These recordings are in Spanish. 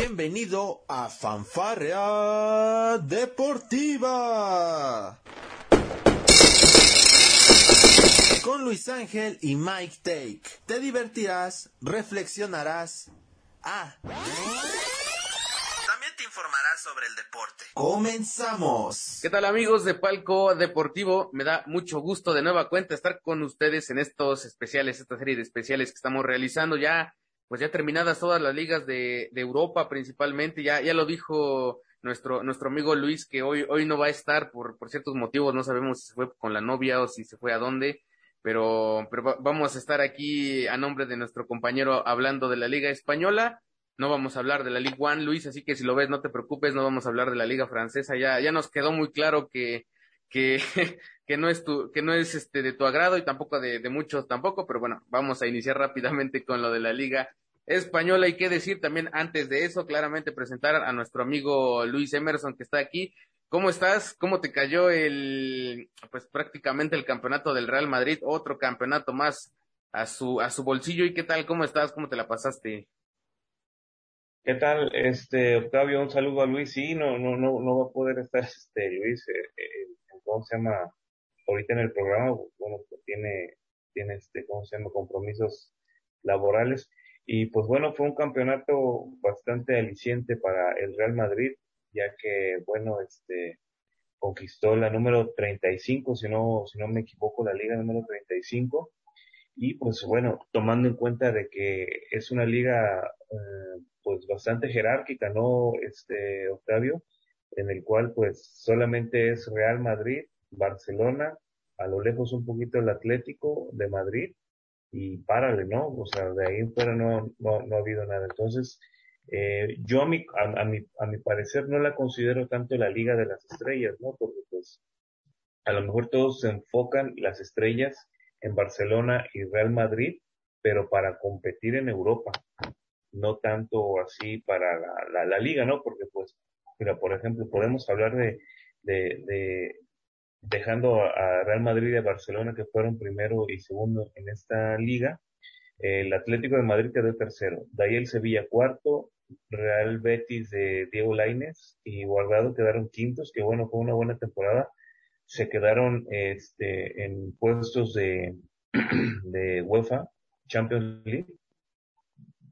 Bienvenido a Fanfarrea Deportiva. Con Luis Ángel y Mike Take. Te divertirás, reflexionarás. Ah. También te informarás sobre el deporte. Comenzamos. ¿Qué tal amigos de Palco Deportivo? Me da mucho gusto de nueva cuenta estar con ustedes en estos especiales, esta serie de especiales que estamos realizando ya pues ya terminadas todas las ligas de, de Europa principalmente, ya, ya lo dijo nuestro, nuestro amigo Luis que hoy, hoy no va a estar por, por ciertos motivos, no sabemos si se fue con la novia o si se fue a dónde, pero, pero vamos a estar aquí a nombre de nuestro compañero hablando de la Liga Española. No vamos a hablar de la Liga One, Luis, así que si lo ves, no te preocupes, no vamos a hablar de la Liga Francesa. Ya, ya nos quedó muy claro que, que, que no es tu, que no es este de tu agrado y tampoco de, muchos tampoco, pero bueno, vamos a iniciar rápidamente con lo de la Liga Española. Y qué decir también antes de eso, claramente presentar a nuestro amigo Luis Emerson que está aquí. ¿Cómo estás? ¿Cómo te cayó el, pues prácticamente el campeonato del Real Madrid? Otro campeonato más a su, a su bolsillo. ¿Y qué tal? ¿Cómo estás? ¿Cómo te la pasaste? ¿Qué tal, este, Octavio? Un saludo a Luis. Sí, no, no, no, no va a poder estar, este, Luis, eh, eh, ¿cómo se llama? Ahorita en el programa, bueno, pues tiene, tiene, este, ¿cómo se llama? Compromisos laborales. Y pues bueno, fue un campeonato bastante aliciente para el Real Madrid, ya que, bueno, este, conquistó la número 35, si no, si no me equivoco, la liga número 35. Y pues bueno, tomando en cuenta de que es una liga eh, pues bastante jerárquica, ¿no? Este, Octavio, en el cual pues solamente es Real Madrid, Barcelona, a lo lejos un poquito el Atlético de Madrid y párale, ¿no? O sea, de ahí fuera no, no, no ha habido nada. Entonces, eh, yo a mi, a, mi, a mi parecer no la considero tanto la Liga de las Estrellas, ¿no? Porque pues a lo mejor todos se enfocan las estrellas en Barcelona y Real Madrid, pero para competir en Europa, no tanto así para la, la, la liga, ¿no? Porque pues, mira, por ejemplo, podemos hablar de, de, de, dejando a Real Madrid y a Barcelona que fueron primero y segundo en esta liga. El Atlético de Madrid quedó tercero, de ahí el Sevilla cuarto, Real Betis de Diego Lainez y Guardado quedaron quintos, que bueno, fue una buena temporada. Se quedaron este, en puestos de, de UEFA, Champions League.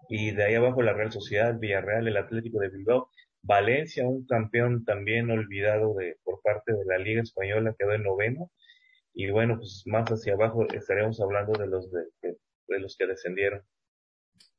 Y de ahí abajo la Real Sociedad, Villarreal, el Atlético de Bilbao, Valencia, un campeón también olvidado de, por parte de la Liga Española, quedó en noveno. Y bueno, pues más hacia abajo estaremos hablando de los de, de, de los que descendieron.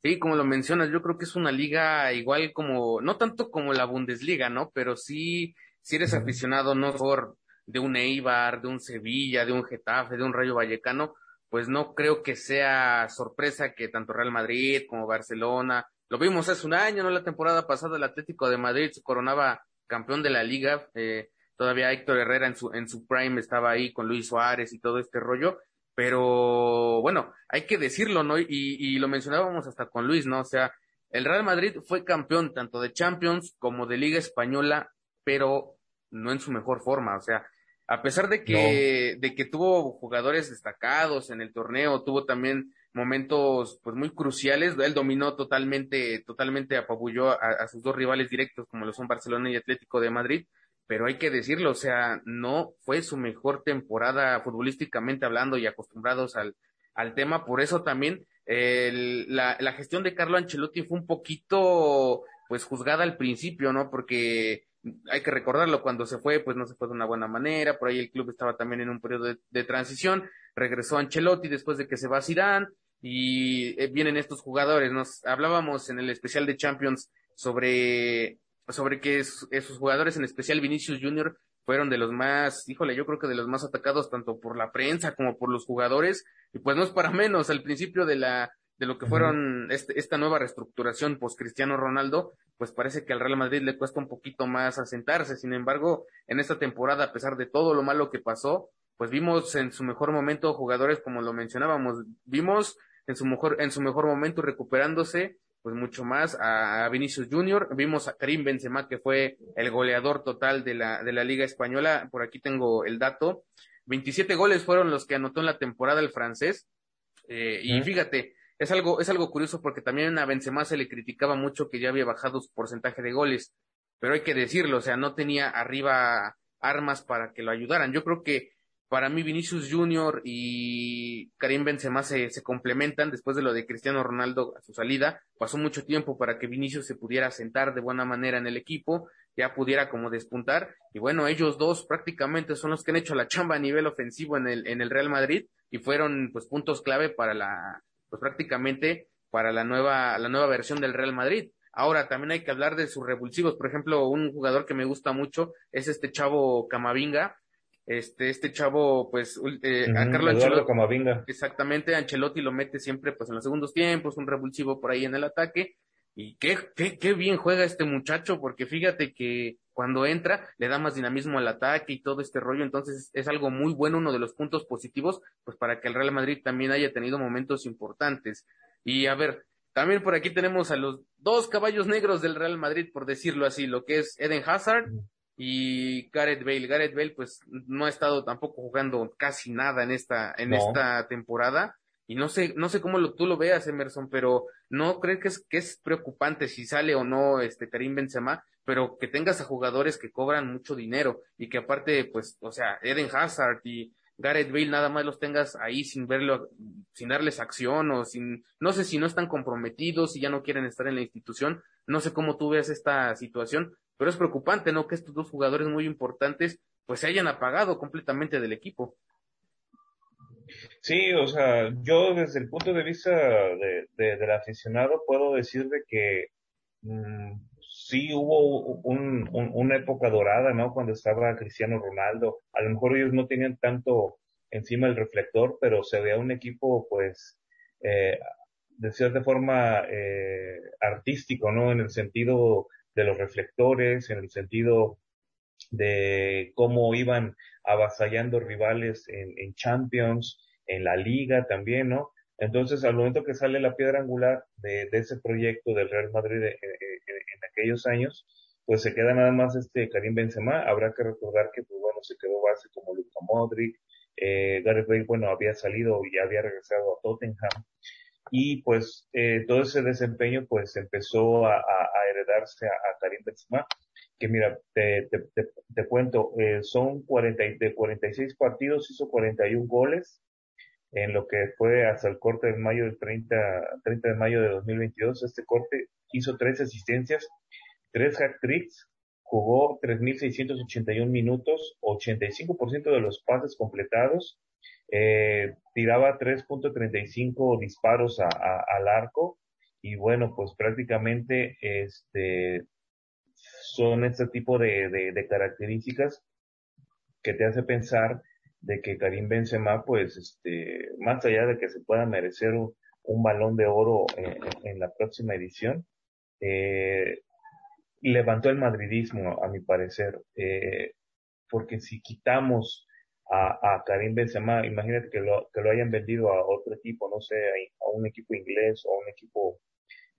Sí, como lo mencionas, yo creo que es una liga igual como, no tanto como la Bundesliga, ¿no? Pero sí, si eres aficionado no por de un Eibar, de un Sevilla, de un Getafe, de un Rayo Vallecano, pues no creo que sea sorpresa que tanto Real Madrid como Barcelona, lo vimos hace un año, ¿no? La temporada pasada el Atlético de Madrid se coronaba campeón de la liga, eh, todavía Héctor Herrera en su, en su prime estaba ahí con Luis Suárez y todo este rollo, pero bueno, hay que decirlo, ¿no? Y, y lo mencionábamos hasta con Luis, ¿no? O sea, el Real Madrid fue campeón tanto de Champions como de Liga Española, pero no en su mejor forma, o sea, a pesar de que, no. de que tuvo jugadores destacados en el torneo, tuvo también momentos pues muy cruciales, él dominó totalmente, totalmente apabulló a, sus dos rivales directos como lo son Barcelona y Atlético de Madrid, pero hay que decirlo, o sea, no fue su mejor temporada futbolísticamente hablando y acostumbrados al, al tema, por eso también la, la gestión de Carlo Ancelotti fue un poquito pues juzgada al principio, ¿no? Porque hay que recordarlo, cuando se fue, pues no se fue de una buena manera, por ahí el club estaba también en un periodo de, de transición, regresó Ancelotti después de que se va Zidane, y eh, vienen estos jugadores, nos hablábamos en el especial de Champions sobre, sobre que es, esos jugadores, en especial Vinicius Junior, fueron de los más, híjole, yo creo que de los más atacados tanto por la prensa como por los jugadores, y pues no es para menos, al principio de la, de lo que fueron este, esta nueva reestructuración post Cristiano Ronaldo, pues parece que al Real Madrid le cuesta un poquito más asentarse. Sin embargo, en esta temporada, a pesar de todo lo malo que pasó, pues vimos en su mejor momento jugadores como lo mencionábamos, vimos en su mejor, en su mejor momento recuperándose, pues mucho más a, Vinicius Junior, vimos a Karim Benzema que fue el goleador total de la, de la Liga Española, por aquí tengo el dato, 27 goles fueron los que anotó en la temporada el francés, eh, y fíjate, es algo, es algo curioso porque también a Benzema se le criticaba mucho que ya había bajado su porcentaje de goles, pero hay que decirlo, o sea, no tenía arriba armas para que lo ayudaran. Yo creo que para mí Vinicius Junior y Karim Benzema se, se, complementan después de lo de Cristiano Ronaldo a su salida. Pasó mucho tiempo para que Vinicius se pudiera sentar de buena manera en el equipo, ya pudiera como despuntar. Y bueno, ellos dos prácticamente son los que han hecho la chamba a nivel ofensivo en el, en el Real Madrid y fueron pues puntos clave para la, pues prácticamente para la nueva, la nueva versión del Real Madrid. Ahora, también hay que hablar de sus revulsivos. Por ejemplo, un jugador que me gusta mucho es este chavo Camavinga, este, este chavo, pues, eh, a Carlo Ancelotti. Exactamente, Ancelotti lo mete siempre, pues, en los segundos tiempos, un revulsivo por ahí en el ataque. Y qué, qué, qué bien juega este muchacho, porque fíjate que cuando entra le da más dinamismo al ataque y todo este rollo, entonces es algo muy bueno, uno de los puntos positivos, pues para que el Real Madrid también haya tenido momentos importantes. Y a ver, también por aquí tenemos a los dos caballos negros del Real Madrid, por decirlo así, lo que es Eden Hazard y Gareth Bale. Gareth Bale pues no ha estado tampoco jugando casi nada en esta, en esta temporada. Y no sé, no sé cómo lo, tú lo veas, Emerson, pero no creo que es, que es preocupante si sale o no este Karim Benzema, pero que tengas a jugadores que cobran mucho dinero y que aparte, pues, o sea, Eden Hazard y Gareth Bale nada más los tengas ahí sin verlo, sin darles acción o sin, no sé si no están comprometidos, si ya no quieren estar en la institución, no sé cómo tú ves esta situación, pero es preocupante, ¿no? Que estos dos jugadores muy importantes pues se hayan apagado completamente del equipo. Sí, o sea, yo desde el punto de vista de, del aficionado puedo decir de que mm, sí hubo un, una época dorada, ¿no? Cuando estaba Cristiano Ronaldo. A lo mejor ellos no tenían tanto encima el reflector, pero se veía un equipo, pues, eh, de cierta forma eh, artístico, ¿no? En el sentido de los reflectores, en el sentido de cómo iban avasallando rivales en, en, Champions, en la liga también, ¿no? Entonces, al momento que sale la piedra angular de, de ese proyecto del Real Madrid en, en, aquellos años, pues se queda nada más este Karim Benzema. Habrá que recordar que, pues bueno, se quedó base como Luka Modric, eh, Gareth Bale, bueno, había salido y había regresado a Tottenham y pues eh, todo ese desempeño pues empezó a, a, heredarse a, a, Karim Benzema que mira te, te, te, te cuento eh, son 40 de 46 partidos hizo 41 goles en lo que fue hasta el corte de mayo del 30 30 de mayo de 2022 este corte hizo tres asistencias tres hat tricks jugó 3.681 minutos 85% de los pases completados eh, tiraba 3.35 disparos a, al arco y bueno, pues prácticamente este, son este tipo de, de, características que te hace pensar de que Karim Benzema, pues, este, más allá de que se pueda merecer un, balón de oro en, la próxima edición, eh, levantó el madridismo, a mi parecer, eh, porque si quitamos a, a Karim Benzema, imagínate que lo, que lo hayan vendido a otro equipo, no sé, a, un equipo inglés o a un equipo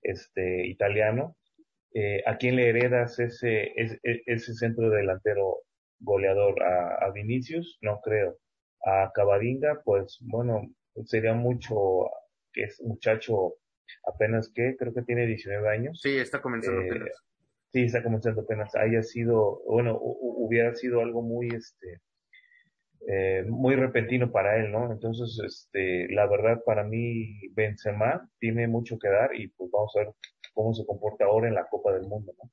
este, italiano, eh, ¿a quién le heredas ese, ese, ese centro delantero goleador? ¿A, ¿A, Vinicius? No creo. A Cavadinga, pues bueno, sería mucho que es muchacho apenas que creo que tiene 19 años. Sí, está comenzando eh, apenas. Sí, está comenzando apenas. Haya sido, bueno, hubiera sido algo muy, este, eh, muy repentino para él, ¿no? Entonces, este, la verdad para mí Benzema tiene mucho que dar y pues vamos a ver cómo se comporta ahora en la Copa del Mundo, ¿no?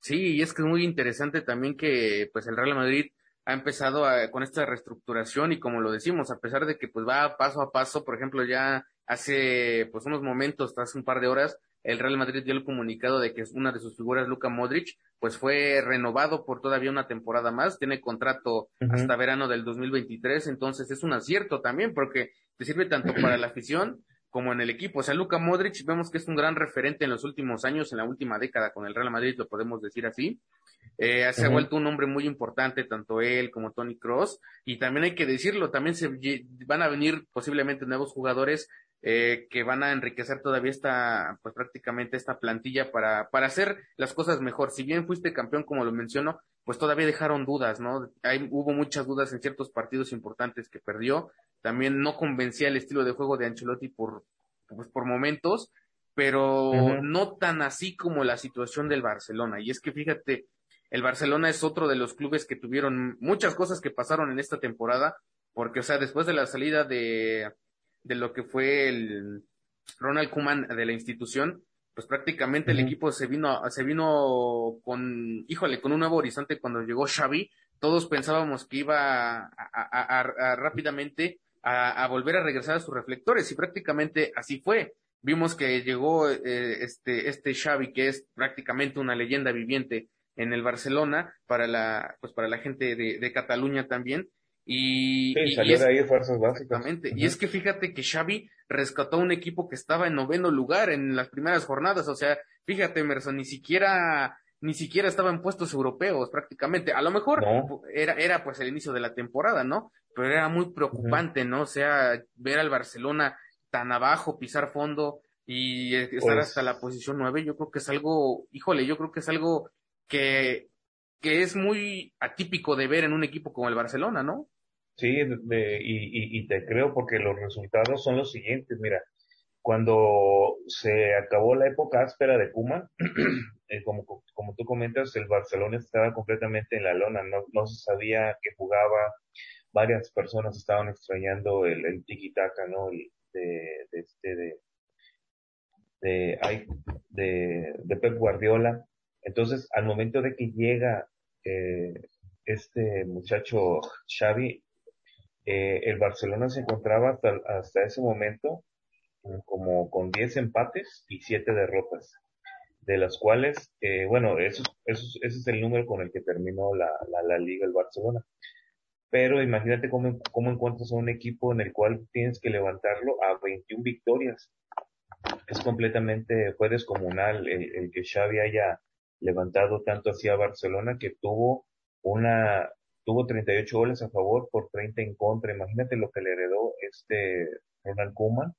Sí, y es que es muy interesante también que pues el Real Madrid ha empezado con esta reestructuración y como lo decimos, a pesar de que pues va paso a paso, por ejemplo, ya hace pues unos momentos, hace un par de horas, el Real Madrid dio el comunicado de que una de sus figuras, Luka Modric, pues fue renovado por todavía una temporada más, tiene contrato hasta verano del 2023, entonces es un acierto también porque te sirve tanto para la afición como en el equipo. O sea, Luka Modric vemos que es un gran referente en los últimos años, en la última década con el Real Madrid, lo podemos decir así. Eh, se ha vuelto un hombre muy importante, tanto él como Tony Cross. Y también hay que decirlo, también se van a venir posiblemente nuevos jugadores eh, que van a enriquecer todavía esta, pues prácticamente esta plantilla para, para hacer las cosas mejor. Si bien fuiste campeón, como lo menciono, pues todavía dejaron dudas, ¿no? Hay, hubo muchas dudas en ciertos partidos importantes que perdió. También no convencía el estilo de juego de Ancelotti por, pues, por momentos, pero no tan así como la situación del Barcelona. Y es que fíjate, el Barcelona es otro de los clubes que tuvieron muchas cosas que pasaron en esta temporada, porque, o sea, después de la salida de, de lo que fue el Ronald Kuman de la institución, pues prácticamente el equipo se vino, se vino con, híjole, con un nuevo horizonte cuando llegó Xavi. Todos pensábamos que iba a, rápidamente a, volver a regresar a sus reflectores y prácticamente así fue. Vimos que llegó eh, este, este Xavi, que es prácticamente una leyenda viviente en el Barcelona para la, pues para la gente de, de Cataluña también. Y, salió de ahí fuerzas básicas. Exactamente. Y es que fíjate que Xavi rescató un equipo que estaba en noveno lugar en las primeras jornadas. O sea, fíjate, Emerson, ni siquiera, ni siquiera estaba en puestos europeos prácticamente. A lo mejor era, era pues el inicio de la temporada, ¿no? Pero era muy preocupante, ¿no? O sea, ver al Barcelona tan abajo, pisar fondo y estar pues hasta la posición nueve, yo creo que es algo, híjole, yo creo que es algo que, que es muy atípico de ver en un equipo como el Barcelona, ¿no? Sí, de, y, y, te creo porque los resultados son los siguientes. Mira, cuando se acabó la época áspera de Puma, eh, como, como tú comentas, el Barcelona estaba completamente en la lona, no, no se sabía que jugaba, varias personas estaban extrañando el, el tiki-taka, ¿no? de, de, este, de, de, de, de Pep Guardiola. Entonces, al momento de que llega eh, este muchacho Xavi, eh, el Barcelona se encontraba hasta, hasta ese momento mm, como con 10 empates y 7 derrotas, de las cuales, eh, bueno, eso, ese es el número con el que terminó la liga el Barcelona. Pero imagínate cómo, cómo encuentras a un equipo en el cual tienes que levantarlo a 21 victorias. Es completamente, fue descomunal el, el que Xavi haya levantado tanto hacia Barcelona que tuvo una, tuvo 38 goles a favor por 30 en contra. Imagínate lo que le heredó este Ronald Koeman,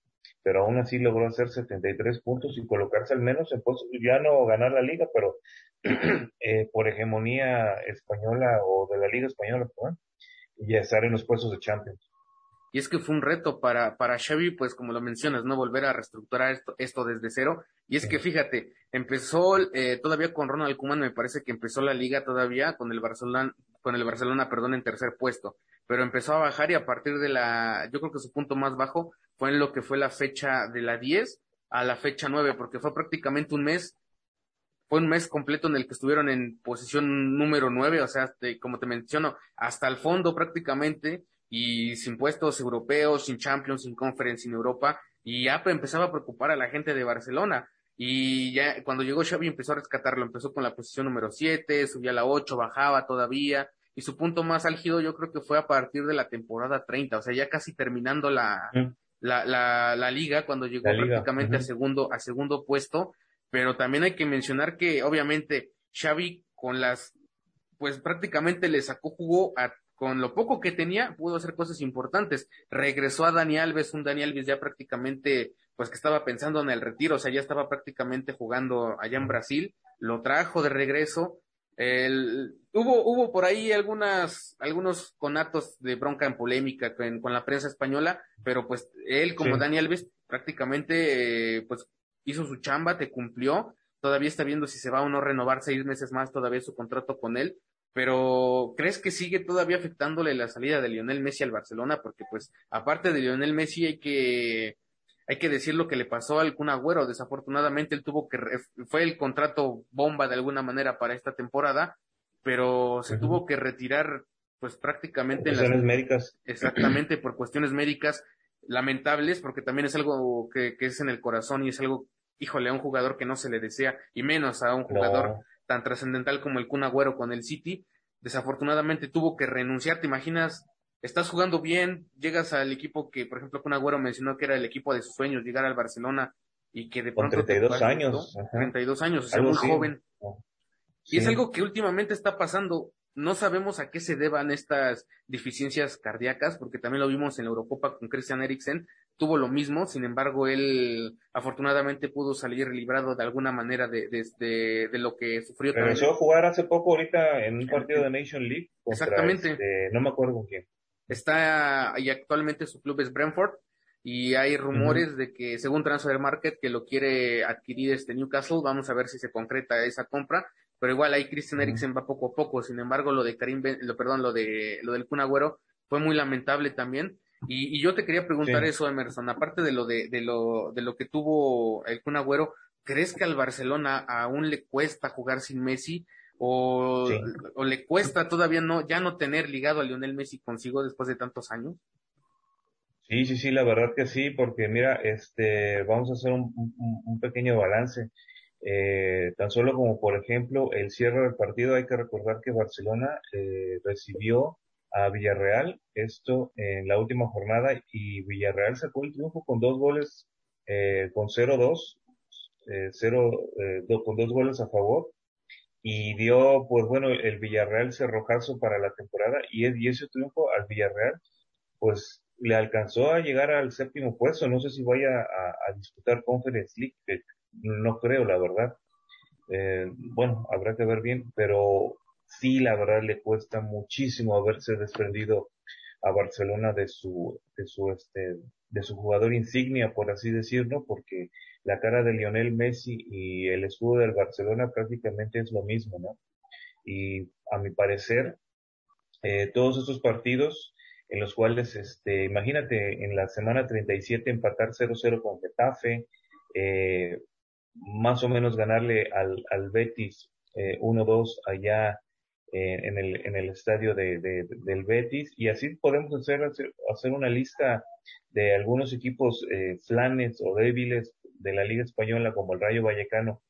pero aún así logró hacer 73 puntos y colocarse al menos en puestos, ya no ganar la liga, pero eh, por hegemonía española o de la liga española, y estar en los puestos de Champions. Y es que fue un reto para, para Xavi, pues como lo mencionas, ¿no? Volver a reestructurar esto, esto desde cero. Y es que fíjate, empezó eh, todavía con Ronald Koeman, me parece que empezó la liga todavía con el Barcelona, con el Barcelona, perdón, en tercer puesto. Pero empezó a bajar y a partir de la, yo creo que su punto más bajo fue en lo que fue la fecha de la 10 a la fecha 9, porque fue prácticamente un mes, fue un mes completo en el que estuvieron en posición número 9, o sea, como te menciono, hasta el fondo prácticamente, y sin puestos europeos, sin Champions, sin Conference, sin Europa, y ya empezaba a preocupar a la gente de Barcelona. Y ya cuando llegó Xavi empezó a rescatarlo, empezó con la posición número 7, subía a la 8, bajaba todavía, y su punto más álgido yo creo que fue a partir de la temporada 30, o sea, ya casi terminando la, la, la, la, liga, cuando llegó prácticamente a segundo, a segundo puesto, pero también hay que mencionar que obviamente Xavi con las, pues prácticamente le sacó jugo a con lo poco que tenía, pudo hacer cosas importantes. Regresó a Dani Alves, un Dani Alves ya prácticamente, pues que estaba pensando en el retiro, o sea, ya estaba prácticamente jugando allá en Brasil, lo trajo de regreso. El, hubo, hubo por ahí algunas, algunos conatos de bronca en polémica con, la prensa española, pero pues él como Dani Alves prácticamente, eh, pues hizo su chamba, te cumplió, todavía está viendo si se va o no renovar seis meses más todavía su contrato con él, pero ¿crees que sigue todavía afectándole la salida de Lionel Messi al Barcelona? Porque pues aparte de Lionel Messi hay que hay que decir lo que le pasó al Kun Agüero. Desafortunadamente él tuvo que fue el contrato bomba de alguna manera para esta temporada, pero se tuvo que retirar pues prácticamente por cuestiones médicas. Exactamente por cuestiones médicas lamentables, porque también es algo que, que, es en el corazón y es algo, híjole, a un jugador que no se le desea y menos a un jugador tan trascendental como el Kun Agüero con el City, desafortunadamente tuvo que renunciar. ¿Te imaginas? Estás jugando bien, llegas al equipo que, por ejemplo, Kun Agüero mencionó que era el equipo de sus sueños, llegar al Barcelona y que de pronto. Con 32 años. 32 años, o sea, muy joven. Y es algo que últimamente está pasando. No sabemos a qué se deban estas deficiencias cardíacas, porque también lo vimos en la Eurocopa con Christian Eriksen, tuvo lo mismo, sin embargo, él afortunadamente pudo salir librado de alguna manera de, de, de, lo que sufrió. Regresó a jugar hace poco ahorita en un partido de Nation League. Exactamente. Este, no me acuerdo con quién. Está, y actualmente su club es Brentford, y hay rumores de que según Transfer Market que lo quiere adquirir este Newcastle, vamos a ver si se concreta esa compra, pero igual ahí Christian Eriksen va poco a poco, sin embargo lo de Karim, lo, perdón, lo de lo del Kun Agüero fue muy lamentable también. Y, y yo te quería preguntar eso, Emerson, aparte de lo de, de lo de lo que tuvo el Kun Agüero, ¿crees que al Barcelona aún le cuesta jugar sin Messi? O, o, le cuesta todavía no, ya no tener ligado a Lionel Messi consigo después de tantos años? Sí, sí, sí, la verdad que sí, porque mira, este, vamos a hacer un, un, pequeño balance. Eh, tan solo como por ejemplo el cierre del partido, hay que recordar que Barcelona eh, recibió a Villarreal, esto en la última jornada, y Villarreal sacó el triunfo con dos goles, eh, con 0-2, eh, cero, eh, con dos goles a favor, y dio, pues bueno, el Villarreal cerrojazo para la temporada, y, ese triunfo al Villarreal, pues le alcanzó a llegar al séptimo puesto, no sé si vaya a, a disputar Conference League, no creo, la verdad. Eh, bueno, habrá que ver bien, pero sí, la verdad le cuesta muchísimo haberse desprendido a Barcelona de su, de su, este, de su jugador insignia, por así decirlo, porque la cara de Lionel Messi y el escudo del Barcelona prácticamente es lo mismo, ¿no? Y a mi parecer, eh, todos estos partidos en los cuales, este, imagínate, en la semana 37 empatar 0-0 con Getafe, eh, más o menos ganarle al, al Betis eh, 1-2 allá en, el, en el estadio de, de, del Betis y así podemos hacer, hacer, una lista de algunos equipos eh, flanes o débiles de la Liga Española como el Rayo Vallecano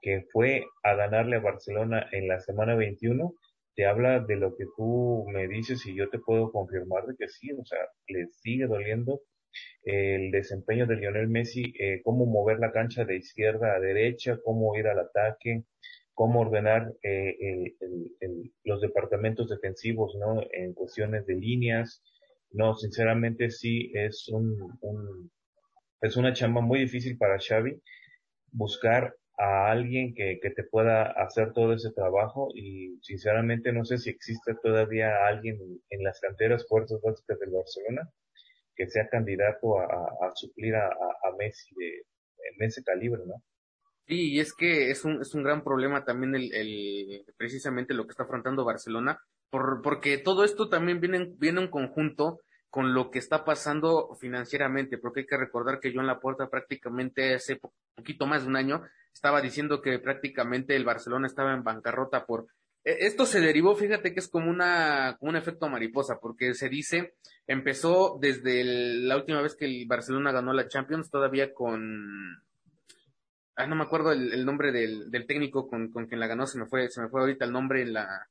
que fue a ganarle a Barcelona en la semana 21 te habla de lo que tú me dices y yo te puedo confirmar de que sí, o sea, le sigue doliendo el desempeño de Lionel Messi, eh, cómo mover la cancha de izquierda a derecha, cómo ir al ataque, cómo ordenar eh, el, el, los departamentos defensivos, ¿no? En cuestiones de líneas. No, sinceramente sí es un, un, es una chamba muy difícil para Xavi buscar a alguien que, que te pueda hacer todo ese trabajo y sinceramente no sé si existe todavía alguien en las canteras fuerzas básicas del Barcelona que sea candidato a, a, suplir a, a Messi de, en ese calibre, ¿no? Sí, y es que es un, es un gran problema también el, el precisamente lo que está afrontando Barcelona, por, porque todo esto también viene, viene en conjunto con lo que está pasando financieramente, porque hay que recordar que yo en la puerta prácticamente hace poquito más de un año estaba diciendo que prácticamente el Barcelona estaba en bancarrota por e, esto se derivó, fíjate que es como una como un efecto mariposa, porque se dice empezó desde la última vez que el Barcelona ganó la Champions, todavía con ah, no me acuerdo el, nombre del, técnico con, con, quien la ganó, se me fue, se me fue ahorita el nombre en la,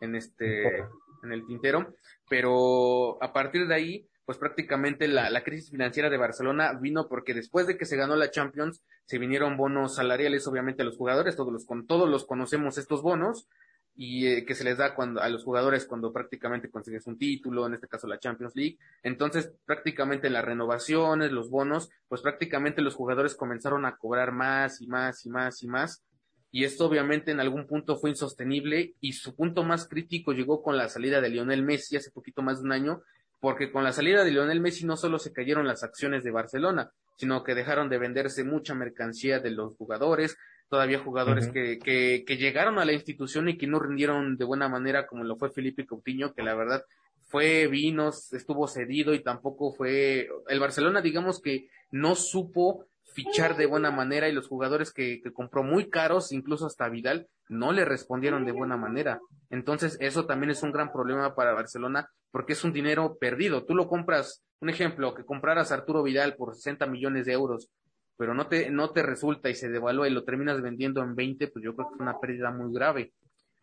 en este, en el tintero, pero a partir de ahí, pues prácticamente la, la crisis financiera de Barcelona vino porque después de que se ganó la Champions, se vinieron bonos salariales, obviamente a los jugadores, todos los, con, todos los conocemos estos bonos, y eh, que se les da cuando a los jugadores cuando prácticamente consigues un título, en este caso la Champions League. Entonces, prácticamente las renovaciones, los bonos, pues prácticamente los jugadores comenzaron a cobrar más y más y más y más. Y esto obviamente en algún punto fue insostenible y su punto más crítico llegó con la salida de Lionel Messi hace poquito más de un año, porque con la salida de Lionel Messi no solo se cayeron las acciones de Barcelona, sino que dejaron de venderse mucha mercancía de los jugadores, todavía jugadores que, que, que, llegaron a la institución y que no rindieron de buena manera como lo fue Felipe Coutinho, que la verdad fue vinos, estuvo cedido y tampoco fue el Barcelona digamos que no supo fichar de buena manera y los jugadores que, que compró muy caros, incluso hasta Vidal, no le respondieron de buena manera. Entonces eso también es un gran problema para Barcelona porque es un dinero perdido. Tú lo compras, un ejemplo, que compraras a Arturo Vidal por 60 millones de euros pero no te, no te resulta y se devalúa y lo terminas vendiendo en 20, pues yo creo que es una pérdida muy grave.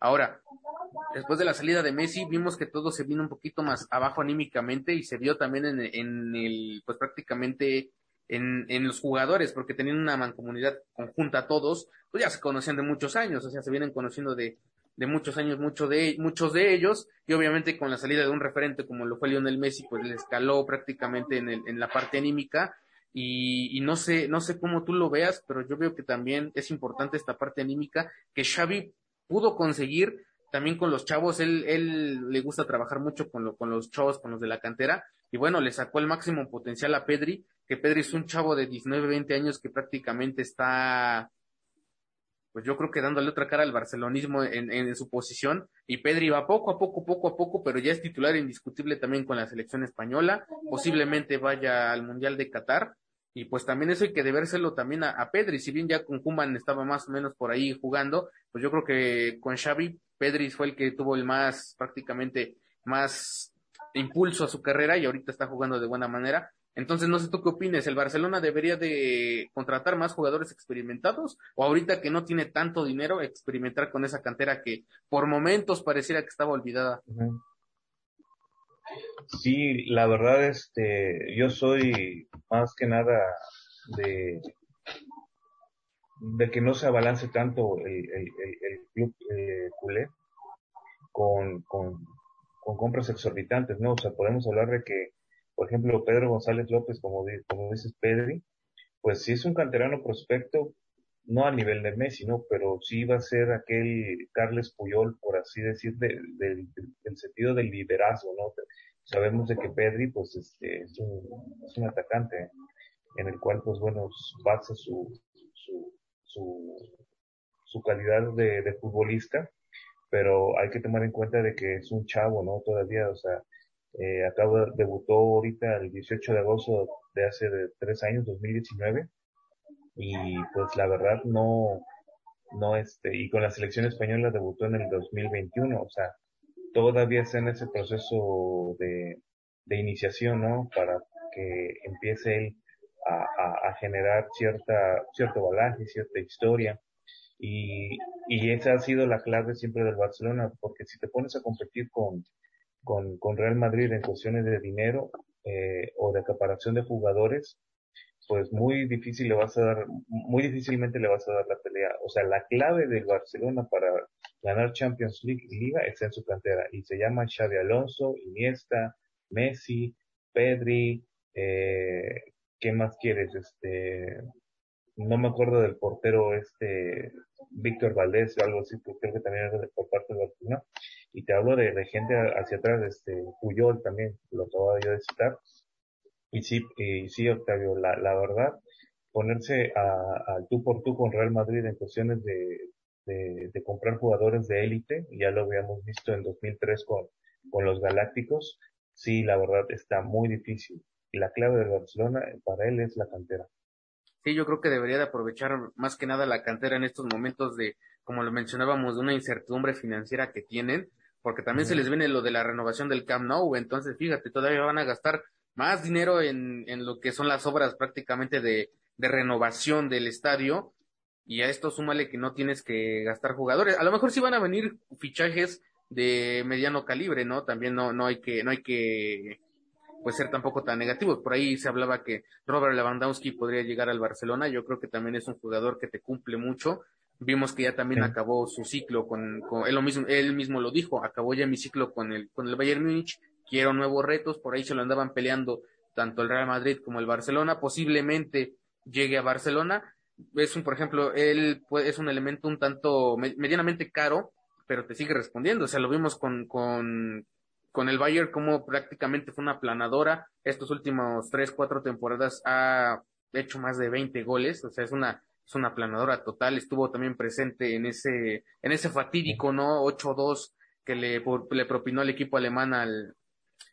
Ahora, después de la salida de Messi, vimos que todo se vino un poquito más abajo anímicamente y se vio también en, en el, pues prácticamente en, en los jugadores, porque tenían una mancomunidad conjunta todos, pues ya se conocían de muchos años, o sea, se vienen conociendo de, de muchos años, mucho de, muchos de ellos, y obviamente con la salida de un referente como lo fue Lionel Messi, pues le escaló prácticamente en, el, en la parte anímica, y, no sé, no sé cómo tú lo veas, pero yo veo que también es importante esta parte anímica que Xavi pudo conseguir también con los chavos, él, él le gusta trabajar mucho con, lo, con los chavos, con los de la cantera, y bueno, le sacó el máximo potencial a Pedri, que Pedri es un chavo de 19, 20 años que prácticamente está, pues yo creo que dándole otra cara al barcelonismo en, en, su posición, y Pedri va poco a poco, poco a poco, pero ya es titular indiscutible también con la selección española, posiblemente vaya al Mundial de Qatar, y pues también eso hay que debérselo también a, Pedri, si bien ya con Kuman estaba más o menos por ahí jugando, pues yo creo que con Xavi, Pedri fue el que tuvo el más, prácticamente, más impulso a su carrera y ahorita está jugando de buena manera. Entonces, no sé tú qué opines, ¿el Barcelona debería de contratar más jugadores experimentados o ahorita que no tiene tanto dinero experimentar con esa cantera que por momentos pareciera que estaba olvidada? Sí, la verdad, este, yo soy más que nada de, que no se abalance tanto el, el, el, club eh, culé con, con, con, compras exorbitantes, ¿no? O sea, podemos hablar de que, por ejemplo, Pedro González López, como, como dices Pedri, pues sí es un canterano prospecto, no a nivel de Messi, ¿no? Pero sí va a ser aquel Carles Puyol, por así decir, del del sentido del liderazgo, ¿no? Sabemos de que Pedri, pues, este, es un, es un atacante en el cual, pues, bueno, basa su, su, su, su calidad de, de, futbolista, pero hay que tomar en cuenta de que es un chavo, ¿no? Todavía, o sea, eh, acaba, debutó ahorita el 18 de agosto de hace de tres años, 2019, y pues la verdad no, no este, y con la selección española debutó en el 2021, o sea, todavía está en ese proceso de, de iniciación, ¿no? Para que empiece él a, a, generar cierta, cierto balaje, cierta historia. Y, y esa ha sido la clave siempre del Barcelona, porque si te pones a competir con, con, con Real Madrid en cuestiones de dinero eh, o de acaparación de jugadores, pues muy difícil le vas a dar, muy difícilmente le vas a dar la pelea. O sea, la clave del Barcelona para ganar Champions League y Liga está en su cantera y se llama Xavi Alonso, Iniesta, Messi, Pedri, eh, ¿qué más quieres? Este, no me acuerdo del portero este, Víctor Valdés o algo así, creo que también es por parte del Barcelona. Y te hablo de, gente hacia atrás, este, Puyol también, lo acabo yo de citar y sí, y sí, Octavio, la, la verdad, ponerse al tú por tú con Real Madrid en cuestiones de, de, comprar jugadores de élite, ya lo habíamos visto en 2003 con, con los Galácticos, sí, la verdad está muy difícil. Y la clave de Barcelona para él es la cantera. Sí, yo creo que debería de aprovechar más que nada la cantera en estos momentos de, como lo mencionábamos, de una incertidumbre financiera que tienen, porque también se les viene lo de la renovación del Camp Nou, entonces fíjate, todavía van a gastar más dinero en, en lo que son las obras prácticamente de, de renovación del estadio y a esto súmale que no tienes que gastar jugadores. A lo mejor sí van a venir fichajes de mediano calibre, ¿no? También no, no hay que, no hay que pues ser tampoco tan negativos. Por ahí se hablaba que Robert Lewandowski podría llegar al Barcelona. Yo creo que también es un jugador que te cumple mucho. Vimos que ya también acabó su ciclo con, con él, lo mismo, él mismo lo dijo, acabó ya mi ciclo con el, con el Bayern Múnich quiero nuevos retos, por ahí se lo andaban peleando tanto el Real Madrid como el Barcelona, posiblemente llegue a Barcelona. Es un, por ejemplo, él es un elemento un tanto medianamente caro, pero te sigue respondiendo. O sea, lo vimos con, con, con el Bayern como prácticamente fue una planadora. Estos últimos tres, cuatro temporadas ha hecho más de 20 goles. O sea, es una, es una planadora total. Estuvo también presente en ese, en ese fatídico, ¿no? 8-2 que le, le propinó el equipo alemán al,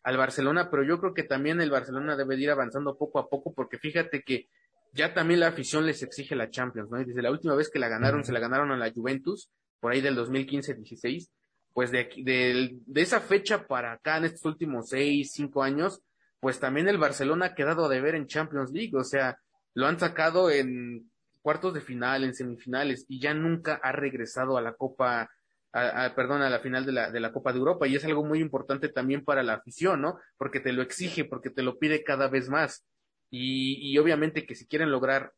al Barcelona, pero yo creo que también el Barcelona debe ir avanzando poco a poco porque fíjate que ya también la afición les exige la Champions, ¿no? Y desde la última vez que la ganaron, se la ganaron a la Juventus, por ahí del 2015-16, pues de, de, de esa fecha para acá, en estos últimos seis, cinco años, pues también el Barcelona ha quedado a deber en Champions League, o sea, lo han sacado en cuartos de final, en semifinales, y ya nunca ha regresado a la Copa a, perdón, a la final de la, de la Copa de Europa y es algo muy importante también para la afición, ¿no? Porque te lo exige, porque te lo pide cada vez más. Y, y obviamente que si quieren lograr,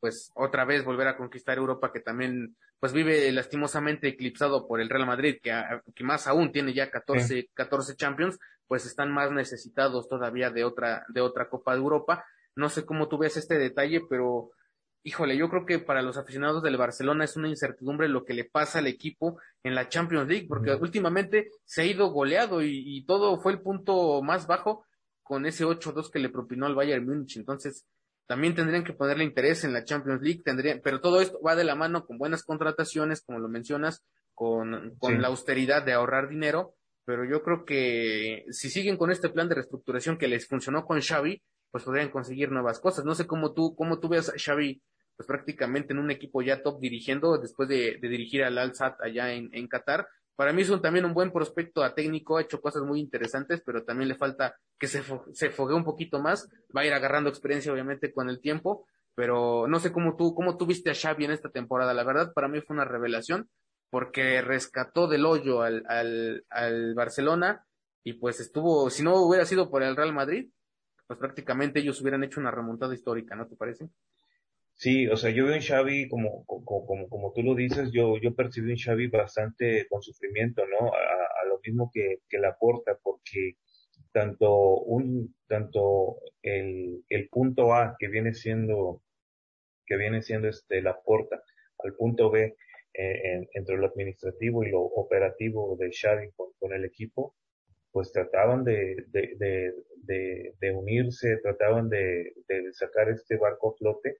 pues otra vez volver a conquistar Europa, que también, pues vive lastimosamente eclipsado por el Real Madrid, que, que más aún tiene ya 14, 14 Champions, pues están más necesitados todavía de otra, de otra Copa de Europa. No sé cómo tú ves este detalle, pero híjole, yo creo que para los aficionados del Barcelona es una incertidumbre lo que le pasa al equipo en la Champions League, porque últimamente se ha ido goleado y, todo fue el punto más bajo con ese 8-2 que le propinó al Bayern Múnich. Entonces, también tendrían que ponerle interés en la Champions League, tendrían, pero todo esto va de la mano con buenas contrataciones, como lo mencionas, con, con la austeridad de ahorrar dinero, pero yo creo que si siguen con este plan de reestructuración que les funcionó con Xavi, pues podrían conseguir nuevas cosas. No sé cómo tú, cómo tú ves a Xavi, pues prácticamente en un equipo ya top dirigiendo, después de, dirigir al Al-Sad allá en, en Qatar, para mí es un, también un buen prospecto a técnico, ha hecho cosas muy interesantes, pero también le falta que se, se fogue un poquito más, va a ir agarrando experiencia obviamente con el tiempo, pero no sé cómo tú, cómo tú viste a Xavi en esta temporada, la verdad para mí fue una revelación, porque rescató del hoyo al, al, al Barcelona y pues estuvo, si no hubiera sido por el Real Madrid, pues prácticamente ellos hubieran hecho una remontada histórica, ¿no te parece? Sí, o sea, yo veo en Xavi, como, como, como, como tú lo dices, yo, yo percibí en Xavi bastante con sufrimiento, ¿no? A, lo mismo que, que la porta, porque tanto un, tanto el, el punto A que viene siendo, que viene siendo este, la porta, al punto B, eh, entre lo administrativo y lo operativo de Xavi con, con el equipo, pues trataban de, de, de, unirse, trataban de, de sacar este barco a flote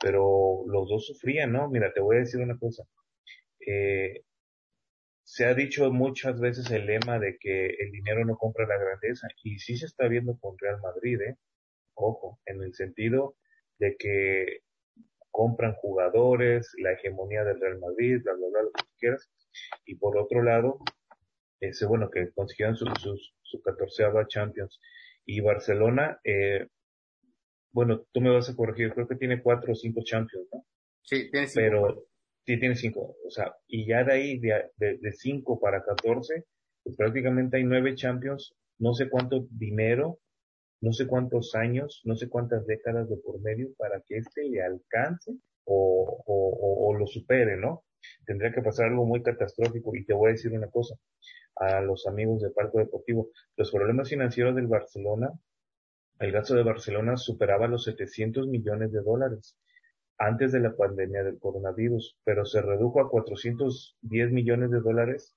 pero los dos sufrían, ¿no? Mira, te voy a decir una cosa. Eh, se ha dicho muchas veces el lema de que el dinero no compra la grandeza, y sí se está viendo con Real Madrid, ¿eh? Ojo, en el sentido de que compran jugadores, la hegemonía del Real Madrid, bla, bla, bla, lo que quieras, y por otro lado, ese, bueno, que consiguieron su, su, su 14 Champions, y Barcelona, eh, bueno, tú me vas a corregir, creo que tiene cuatro o cinco champions, ¿no? Sí, tiene cinco. Pero sí tiene cinco, o sea, y ya de ahí, de, de, cinco para catorce, pues prácticamente hay nueve champions, no sé cuánto dinero, no sé cuántos años, no sé cuántas décadas de por medio para que este le alcance o, o, o, lo supere, ¿no? Tendría que pasar algo muy catastrófico y te voy a decir una cosa a los amigos del Parque Deportivo. Los problemas financieros del Barcelona el gasto de Barcelona superaba los 700 millones de dólares antes de la pandemia del coronavirus, pero se redujo a 410 millones de dólares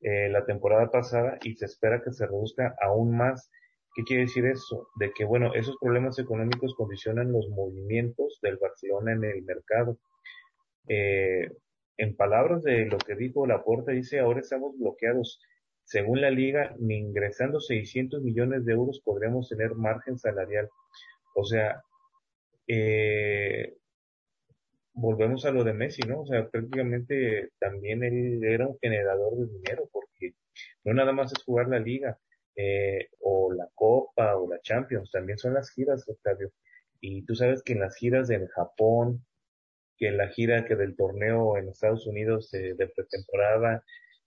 eh, la temporada pasada y se espera que se reduzca aún más. ¿Qué quiere decir eso? De que, bueno, esos problemas económicos condicionan los movimientos del Barcelona en el mercado. Eh, en palabras de lo que dijo Laporta, dice, ahora estamos bloqueados. Según la liga, ni ingresando 600 millones de euros podremos tener margen salarial. O sea, eh, volvemos a lo de Messi, ¿no? O sea, prácticamente también él era un generador de dinero, porque no nada más es jugar la liga, eh, o la Copa, o la Champions, también son las giras, Octavio. Y tú sabes que en las giras en Japón, que en la gira que del torneo en Estados Unidos de pretemporada,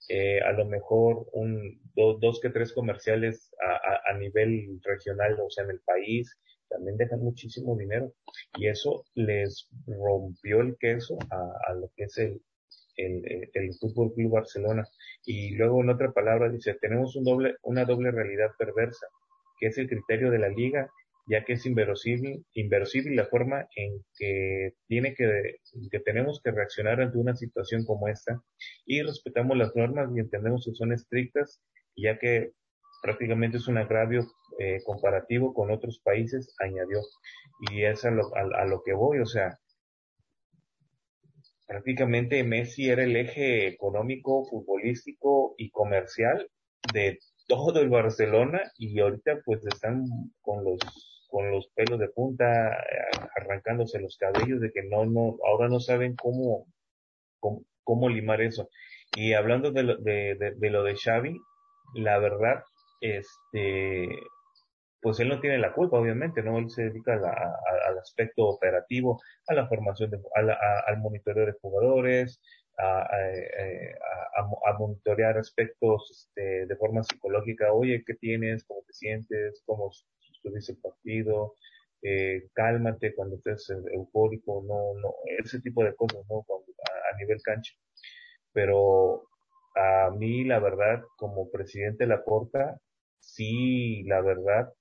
eh, a lo mejor un, dos que tres comerciales a, nivel regional, o sea, en el país, también dejan muchísimo dinero y eso les rompió el queso a, a lo que es el, el, el, Fútbol Club Barcelona. Y luego en otra palabra dice, tenemos un doble, una doble realidad perversa, que es el criterio de la liga ya que es inverosímil, la forma en que tiene que, que tenemos que reaccionar ante una situación como esta y respetamos las normas y entendemos que son estrictas, ya que prácticamente es un agravio eh, comparativo con otros países, añadió. Y es a lo, a, lo que voy, o sea, prácticamente Messi era el eje económico, futbolístico y comercial de todo el Barcelona y ahorita pues están con los con los pelos de punta, eh, arrancándose los cabellos de que no, no, ahora no saben cómo, cómo, limar eso. Y hablando de lo de, de, lo de Xavi, la verdad, este, pues él no tiene la culpa, obviamente, ¿no? Él se dedica al aspecto operativo, a la formación, de, al monitoreo de jugadores, a, a, monitorear aspectos este, de forma psicológica. Oye, ¿qué tienes? ¿Cómo te sientes? ¿Cómo estuviste el partido? Eh, cálmate cuando estés eufórico, no, no, ese tipo de cosas, ¿no? a, nivel cancha. Pero a mí, la verdad, como presidente de la Porta, sí, la verdad,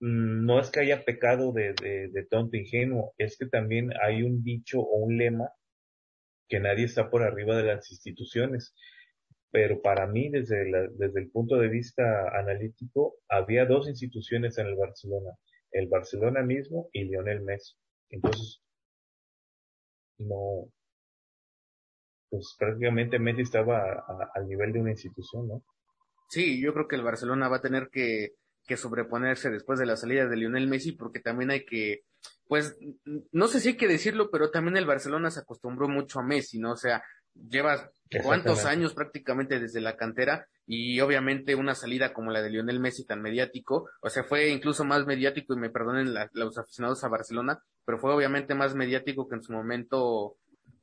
no es que haya pecado de, de, de tonto ingenuo, es que también hay un dicho o un lema que nadie está por arriba de las instituciones. Pero para mí, desde, desde el punto de vista analítico, había dos instituciones en el Barcelona, el Barcelona mismo y Lionel Messi. Entonces, no, pues prácticamente Messi estaba al nivel de una institución, ¿no? Sí, yo creo que el Barcelona va a tener que, que sobreponerse después de la salida de Lionel Messi porque también hay que, pues, no sé si hay que decirlo, pero también el Barcelona se acostumbró mucho a Messi, ¿no? O sea, lleva cuántos años prácticamente desde la cantera y obviamente una salida como la de Lionel Messi tan mediático, o sea, fue incluso más mediático y me perdonen los aficionados a Barcelona, pero fue obviamente más mediático que en su momento,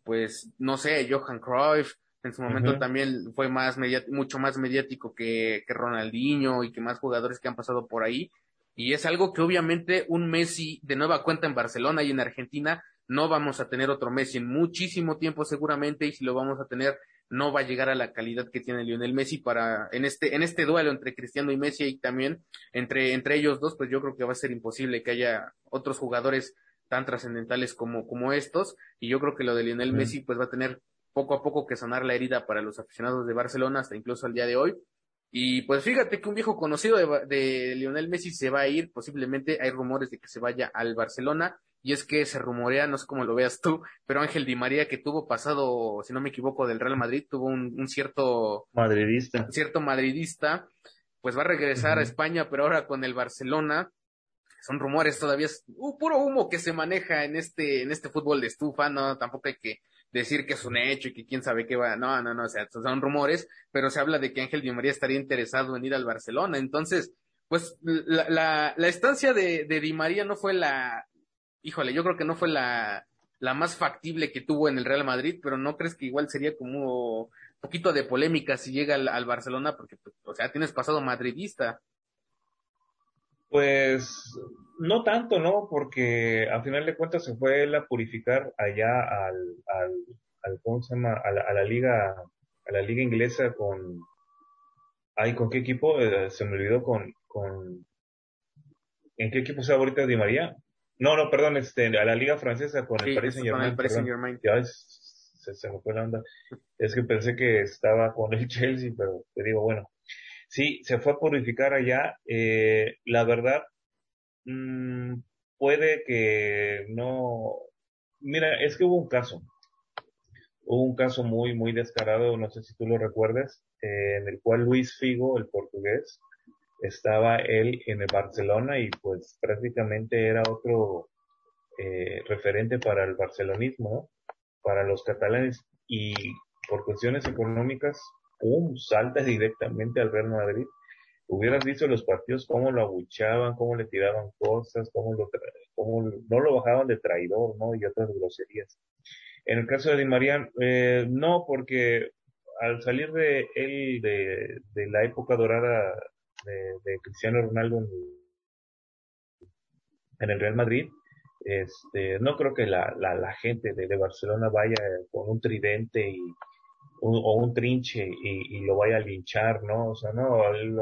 pues, no sé, Johan Cruyff, en su momento también fue más mucho más mediático que, que Ronaldinho y que más jugadores que han pasado por ahí. Y es algo que obviamente un Messi de nueva cuenta en Barcelona y en Argentina no vamos a tener otro Messi en muchísimo tiempo seguramente y si lo vamos a tener no va a llegar a la calidad que tiene Lionel Messi para en este en este duelo entre Cristiano y Messi y también entre entre ellos dos pues yo creo que va a ser imposible que haya otros jugadores tan trascendentales como como estos y yo creo que lo de Lionel Messi pues va a tener poco a poco que sanar la herida para los aficionados de Barcelona hasta incluso al día de hoy y pues fíjate que un viejo conocido de, de Lionel Messi se va a ir posiblemente hay rumores de que se vaya al Barcelona y es que se rumorea, no sé cómo lo veas tú, pero Ángel Di María que tuvo pasado, si no me equivoco, del Real Madrid, tuvo un, cierto madridista, cierto madridista, pues va a regresar a España, pero ahora con el Barcelona. Son rumores todavía, es uh, puro humo que se maneja en este, en este fútbol de estufa, no, tampoco hay que decir que es un hecho y que quién sabe qué va, no, no, no, o sea, son rumores, pero se habla de que Ángel Di María estaría interesado en ir al Barcelona, entonces, pues la, la, estancia de, de Di María no fue la, híjole, yo creo que no fue la, la más factible que tuvo en el Real Madrid, pero no crees que igual sería como un poquito de polémica si llega al, Barcelona, porque, pues, o sea, tienes pasado madridista. Pues no tanto, ¿no? Porque al final de cuentas se fue él a purificar allá al, al, al ¿cómo se llama? A la, a la liga, a la liga inglesa con, ay, ¿con qué equipo? Eh, se me olvidó con, con, ¿en qué equipo está ahorita Di María? No, no, perdón, este, a la liga francesa con el Paris Saint Germain. Paris Saint -Germain. Ya se, se, me fue la onda. Es que pensé que estaba con el Chelsea, pero te digo, bueno. Sí, se fue a purificar allá. Eh, la verdad, mmm, puede que no. Mira, es que hubo un caso. Hubo un caso muy, muy descarado, no sé si tú lo recuerdas, eh, en el cual Luis Figo, el portugués, estaba él en el Barcelona y pues prácticamente era otro eh, referente para el barcelonismo, para los catalanes y por cuestiones económicas, ¡pum!, salta directamente al Real Madrid. Hubieras visto los partidos cómo lo abuchaban, cómo le tiraban cosas, cómo, lo cómo no lo bajaban de traidor, ¿no? Y otras groserías. En el caso de Di María, eh, no, porque al salir de él de, la época dorada de, Cristiano Ronaldo en, el Real Madrid, este, no creo que la, la, la gente de, Barcelona vaya con un tridente y, o un trinche y, y, lo vaya a linchar, ¿no? O sea, no, él,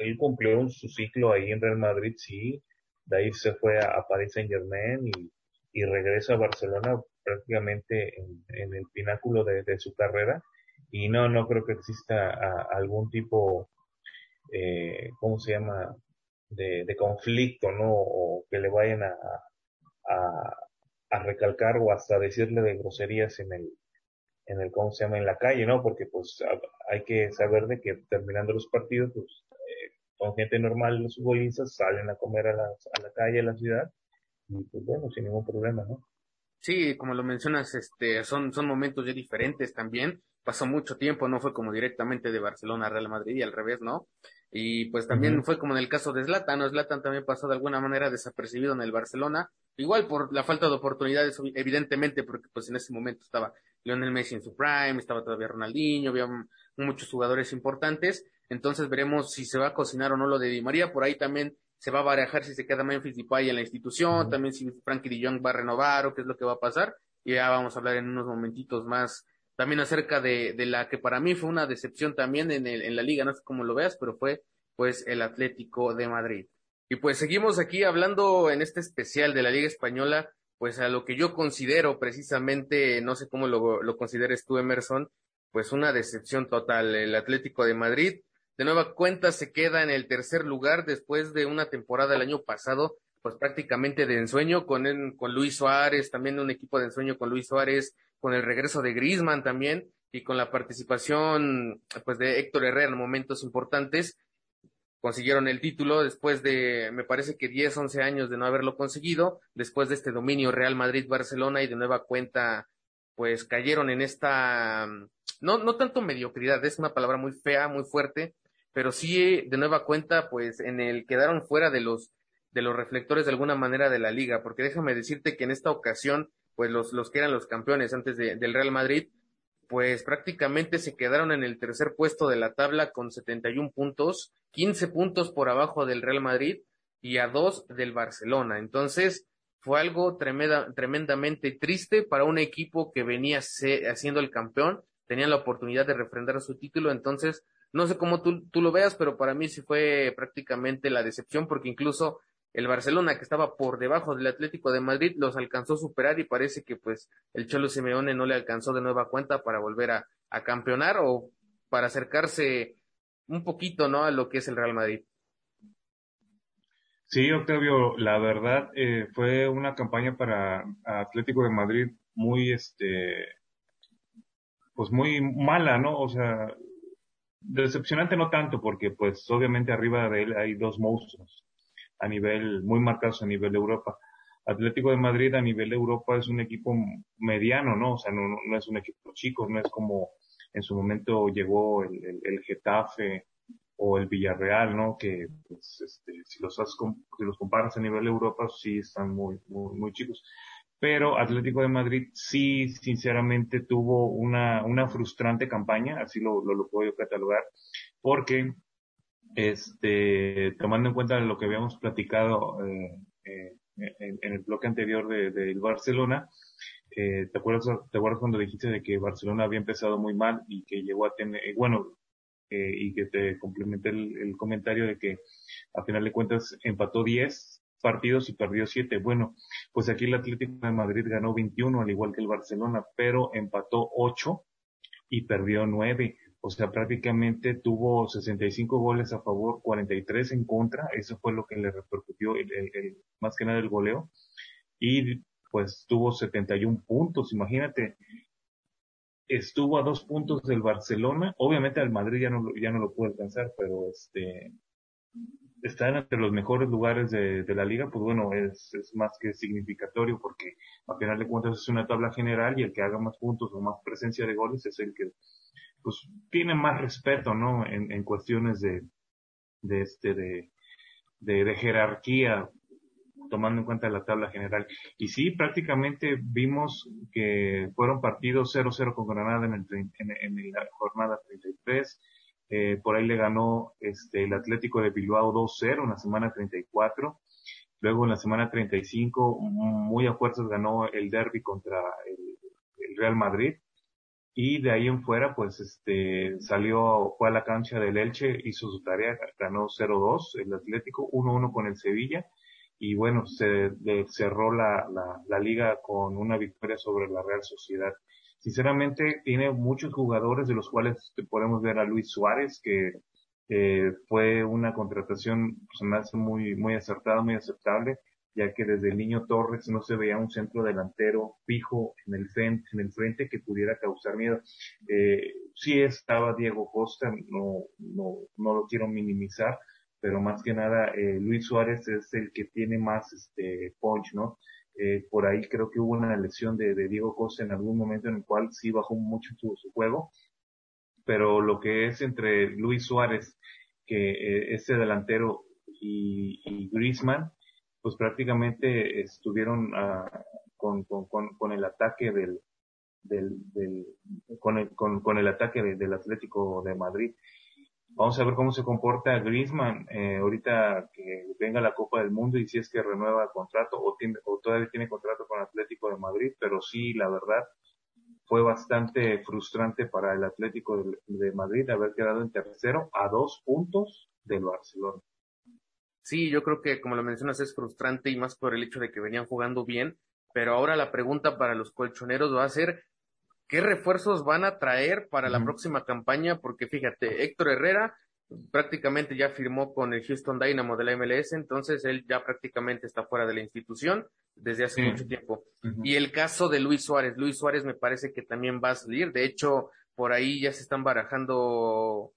él cumplió su ciclo ahí en Real Madrid, sí, de ahí se fue a, a Paris Saint Germain y, y regresa a Barcelona prácticamente en, el pináculo de, su carrera y no, no creo que exista algún tipo eh, ¿cómo se llama? De, conflicto, ¿no? O que le vayan a, a, a, recalcar o hasta decirle de groserías en el, en el, ¿cómo se llama? En la calle, ¿no? Porque pues hay que saber de que terminando los partidos, pues con gente normal los futbolistas salen a comer a la, a la calle, a la ciudad, y pues bueno, sin ningún problema, ¿no? Sí, como lo mencionas, este, son, son momentos ya diferentes también. Pasó mucho tiempo, no fue como directamente de Barcelona a Real Madrid y al revés, ¿no? Y pues también fue como en el caso de Zlatan, ¿no? Zlatan también pasó de alguna manera desapercibido en el Barcelona, igual por la falta de oportunidades, evidentemente, porque pues en ese momento estaba Lionel Messi en su prime, estaba todavía Ronaldinho, había muchos jugadores importantes, entonces veremos si se va a cocinar o no lo de Di María, por ahí también se va a barajar si se queda Memphis Depay en la institución, también si Frankie de Jong va a renovar o qué es lo que va a pasar, y ya vamos a hablar en unos momentitos más también acerca de, de la que para mí fue una decepción también en, el, en la liga, no sé cómo lo veas, pero fue pues el Atlético de Madrid. Y pues seguimos aquí hablando en este especial de la Liga Española, pues a lo que yo considero precisamente, no sé cómo lo, lo consideres tú, Emerson, pues una decepción total. El Atlético de Madrid de nueva cuenta se queda en el tercer lugar después de una temporada el año pasado, pues prácticamente de ensueño con, con Luis Suárez, también un equipo de ensueño con Luis Suárez, con el regreso de Griezmann también y con la participación pues de Héctor Herrera en momentos importantes. Consiguieron el título después de, me parece que 10, 11 años de no haberlo conseguido, después de este dominio Real Madrid-Barcelona y de nueva cuenta, pues cayeron en esta, no, no tanto mediocridad, es una palabra muy fea, muy fuerte, pero sí de nueva cuenta, pues en el quedaron fuera de los, de los reflectores de alguna manera de la liga, porque déjame decirte que en esta ocasión, pues los, los que eran los campeones antes de, del Real Madrid, pues prácticamente se quedaron en el tercer puesto de la tabla con 71 puntos, 15 puntos por abajo del Real Madrid y a dos del Barcelona. Entonces, fue algo tremenda, tremendamente triste para un equipo que venía haciendo el campeón, tenía la oportunidad de refrendar su título, entonces, no sé cómo tú, tú lo veas, pero para mí sí fue prácticamente la decepción, porque incluso el Barcelona, que estaba por debajo del Atlético de Madrid, los alcanzó a superar y parece que pues el Cholo Simeone no le alcanzó de nueva cuenta para volver a, a campeonar o para acercarse un poquito, ¿no? A lo que es el Real Madrid. Sí, Octavio, la verdad eh, fue una campaña para Atlético de Madrid muy, este, pues muy mala, ¿no? O sea, decepcionante no tanto, porque pues obviamente arriba de él hay dos monstruos a nivel, muy marcados a nivel de Europa. Atlético de Madrid a nivel de Europa es un equipo mediano, ¿no? O sea, no, no es un equipo chico, no es como en su momento llegó el, el, Getafe o el Villarreal, ¿no? Que pues, este, si los si los comparas a nivel de Europa sí están muy, muy, muy chicos. Pero Atlético de Madrid sí, sinceramente, tuvo una, una frustrante campaña, así lo, lo, puedo catalogar, porque este, tomando en cuenta lo que habíamos platicado eh, eh, en, el bloque anterior del de, Barcelona, eh, ¿te, acuerdas, ¿te acuerdas cuando dijiste de que Barcelona había empezado muy mal y que llegó a tener, bueno, y que te complementé el, comentario de que a final de cuentas empató 10 partidos y perdió 7. Bueno, pues aquí el Atlético de Madrid ganó 21, al igual que el Barcelona, pero empató 8 y perdió 9. O sea, prácticamente tuvo 65 goles a favor, 43 en contra. Eso fue lo que le repercutió el, más que nada el goleo. Y pues tuvo 71 puntos. Imagínate, estuvo a dos puntos del Barcelona. Obviamente al Madrid ya no, ya no lo pudo alcanzar, pero este, están entre los mejores lugares de, de la liga, pues bueno, es, es, más que significatorio porque a final de cuentas es una tabla general y el que haga más puntos o más presencia de goles es el que pues tiene más respeto, ¿no? En, en cuestiones de, de este, de, de, jerarquía, tomando en cuenta la tabla general. Y sí, prácticamente vimos que fueron partidos 0-0 con Granada en, el, en, en la jornada 33. Eh, por ahí le ganó este, el Atlético de Bilbao 2-0 en la semana 34. Luego en la semana 35, muy a fuerzas ganó el derby contra el Real Madrid. Y de ahí en fuera pues este salió fue a la cancha del Elche hizo su tarea ganó 0-2 el Atlético 1-1 con el Sevilla. Y bueno se cerró la, la, la, liga con una victoria sobre la Real Sociedad sinceramente tiene muchos jugadores de los cuales podemos ver a Luis Suárez que eh, fue una contratación pues, me hace muy muy acertada muy aceptable ya que desde el niño Torres no se veía un centro delantero fijo en el frente, en el frente que pudiera causar miedo. Eh, sí estaba Diego Costa, no, no, no lo quiero minimizar, pero más que nada eh, Luis Suárez es el que tiene más este punch, ¿no? Eh, por ahí creo que hubo una lesión de, Diego Costa en algún momento en el cual sí bajó mucho su, su juego, pero lo que es entre Luis Suárez, que eh, ese delantero, y, y Griezmann, pues prácticamente estuvieron uh, con, con, con, el ataque del, del, del con, el, con, con el ataque del Atlético de Madrid. Vamos a ver cómo se comporta Griezmann eh, ahorita que venga la Copa del Mundo y si es que renueva contrato o, tiene, o todavía tiene contrato con Atlético de Madrid, pero sí, la verdad, fue bastante frustrante para el Atlético de, de Madrid haber quedado en tercero a dos puntos del Barcelona. Sí, yo creo que como lo mencionas es frustrante y más por el hecho de que venían jugando bien, pero ahora la pregunta para los colchoneros va a ser qué refuerzos van a traer para la próxima campaña, porque fíjate, Héctor Herrera prácticamente ya firmó con el Houston Dynamo de la MLS, entonces él ya prácticamente está fuera de la institución desde hace mucho tiempo. Y el caso de Luis Suárez, Luis Suárez me parece que también va a salir, de hecho, por ahí ya se están barajando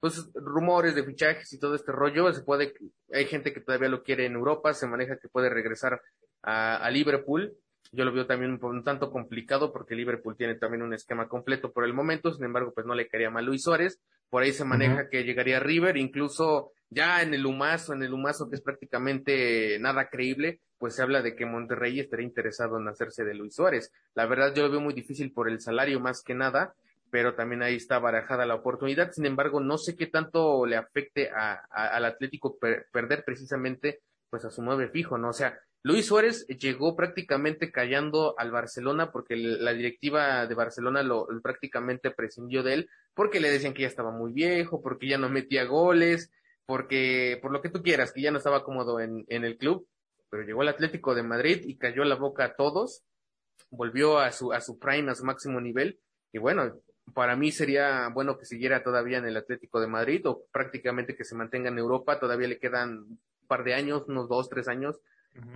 pues rumores de fichajes y todo este rollo, se puede, hay gente que todavía lo quiere en Europa, se maneja que puede regresar a, a Liverpool, yo lo veo también un, tanto complicado porque Liverpool tiene también un esquema completo por el momento, sin embargo, pues no le quería mal Luis Suárez, por ahí se maneja que llegaría River, incluso ya en el Humazo, en el Humazo que es prácticamente nada creíble, pues se habla de que Monterrey estaría interesado en hacerse de Luis Suárez. La verdad yo lo veo muy difícil por el salario más que nada, pero también ahí está barajada la oportunidad. Sin embargo, no sé qué tanto le afecte a, al Atlético perder precisamente pues a su nueve fijo, ¿no? O sea, Luis Suárez llegó prácticamente callando al Barcelona porque la directiva de Barcelona lo, prácticamente prescindió de él porque le decían que ya estaba muy viejo, porque ya no metía goles, porque por lo que tú quieras, que ya no estaba cómodo en, en el club, pero llegó al Atlético de Madrid y cayó la boca a todos, volvió a su, a su prime, a su máximo nivel, y bueno, para mí sería bueno que siguiera todavía en el Atlético de Madrid o prácticamente que se mantenga en Europa, todavía le quedan un par de años, unos dos, tres años,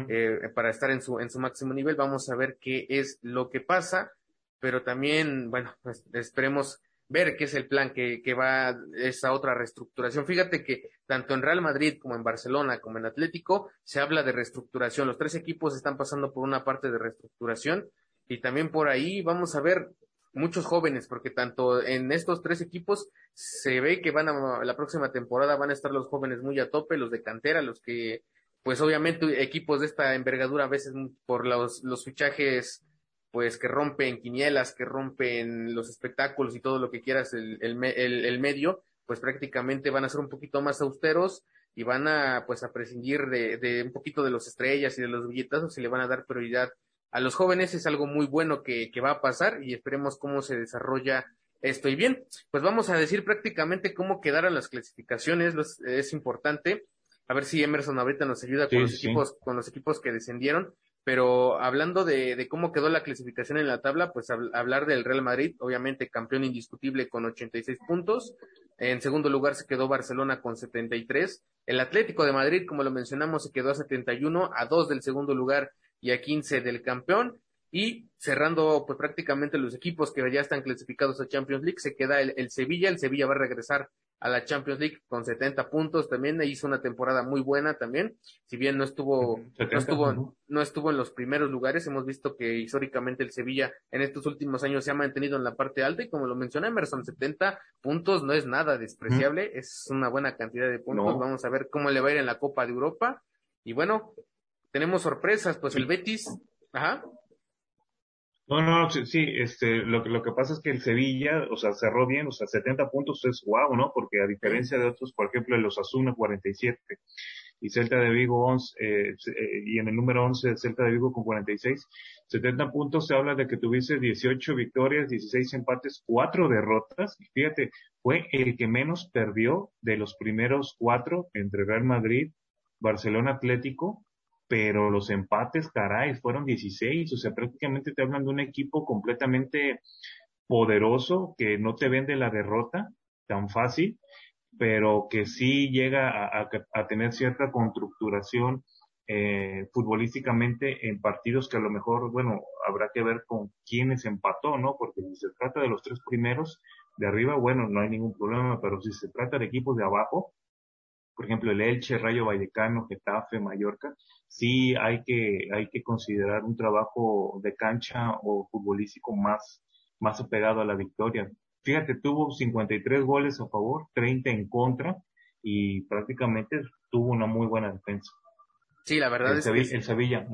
eh, para estar en su, en su máximo nivel. Vamos a ver qué es lo que pasa, pero también, bueno, pues, esperemos ver qué es el plan que, que va esa otra reestructuración. Fíjate que tanto en Real Madrid como en Barcelona como en Atlético se habla de reestructuración. Los tres equipos están pasando por una parte de reestructuración y también por ahí vamos a ver muchos jóvenes, porque tanto en estos tres equipos se ve que van a, la próxima temporada van a estar los jóvenes muy a tope, los de cantera, los que pues obviamente equipos de esta envergadura a veces por los, los fichajes pues que rompen quinielas, que rompen los espectáculos y todo lo que quieras el, el, el, medio, pues prácticamente van a ser un poquito más austeros y van a pues a prescindir de, de un poquito de los estrellas y de los billetazos y le van a dar prioridad a los jóvenes. Es algo muy bueno que, que va a pasar y esperemos cómo se desarrolla esto. Y bien, pues vamos a decir prácticamente cómo quedaron las clasificaciones, es importante a ver si Emerson ahorita nos ayuda con los equipos, con los equipos que descendieron. Pero hablando de, de, cómo quedó la clasificación en la tabla, pues hablar del Real Madrid, obviamente campeón indiscutible con 86 puntos. En segundo lugar se quedó Barcelona con 73. El Atlético de Madrid, como lo mencionamos, se quedó a 71, a 2 del segundo lugar y a 15 del campeón. Y cerrando pues prácticamente los equipos que ya están clasificados a Champions League, se queda el, el Sevilla. El Sevilla va a regresar a la Champions League con 70 puntos también, hizo una temporada muy buena también, si bien no estuvo, no estuvo, no estuvo en los primeros lugares, hemos visto que históricamente el Sevilla en estos últimos años se ha mantenido en la parte alta y como lo mencioné Emerson, 70 puntos no es nada despreciable, es una buena cantidad de puntos, vamos a ver cómo le va a ir en la Copa de Europa y bueno, tenemos sorpresas, pues el Betis, ajá. No, no, sí, sí, este, lo, lo que pasa es que el Sevilla, o sea, cerró bien, o sea, 70 puntos es guau, ¿no? Porque a diferencia de otros, por ejemplo, el Osasuna 47 y Celta de Vigo 11, eh, eh, y en el número 11 Celta de Vigo con 46, 70 puntos se habla de que tuviste 18 victorias, 16 empates, 4 derrotas. Fíjate, fue el que menos perdió de los primeros cuatro entre Real Madrid, Barcelona Atlético pero los empates, caray, fueron 16, o sea, prácticamente te hablan de un equipo completamente poderoso que no te vende la derrota tan fácil, pero que sí llega a, tener cierta constructuración eh, futbolísticamente en partidos que a lo mejor, bueno, habrá que ver con quiénes empató, ¿no? Porque si se trata de los tres primeros de arriba, bueno, no hay ningún problema, pero si se trata de equipos de abajo, por ejemplo, el Elche, Rayo Vallecano, Getafe, Mallorca, sí hay que, hay que considerar un trabajo de cancha o futbolístico más, más apegado a la victoria. Fíjate, tuvo 53 goles a favor, 30 en contra y prácticamente tuvo una muy buena defensa. Sí, la verdad el es Sevilla, El Sevilla.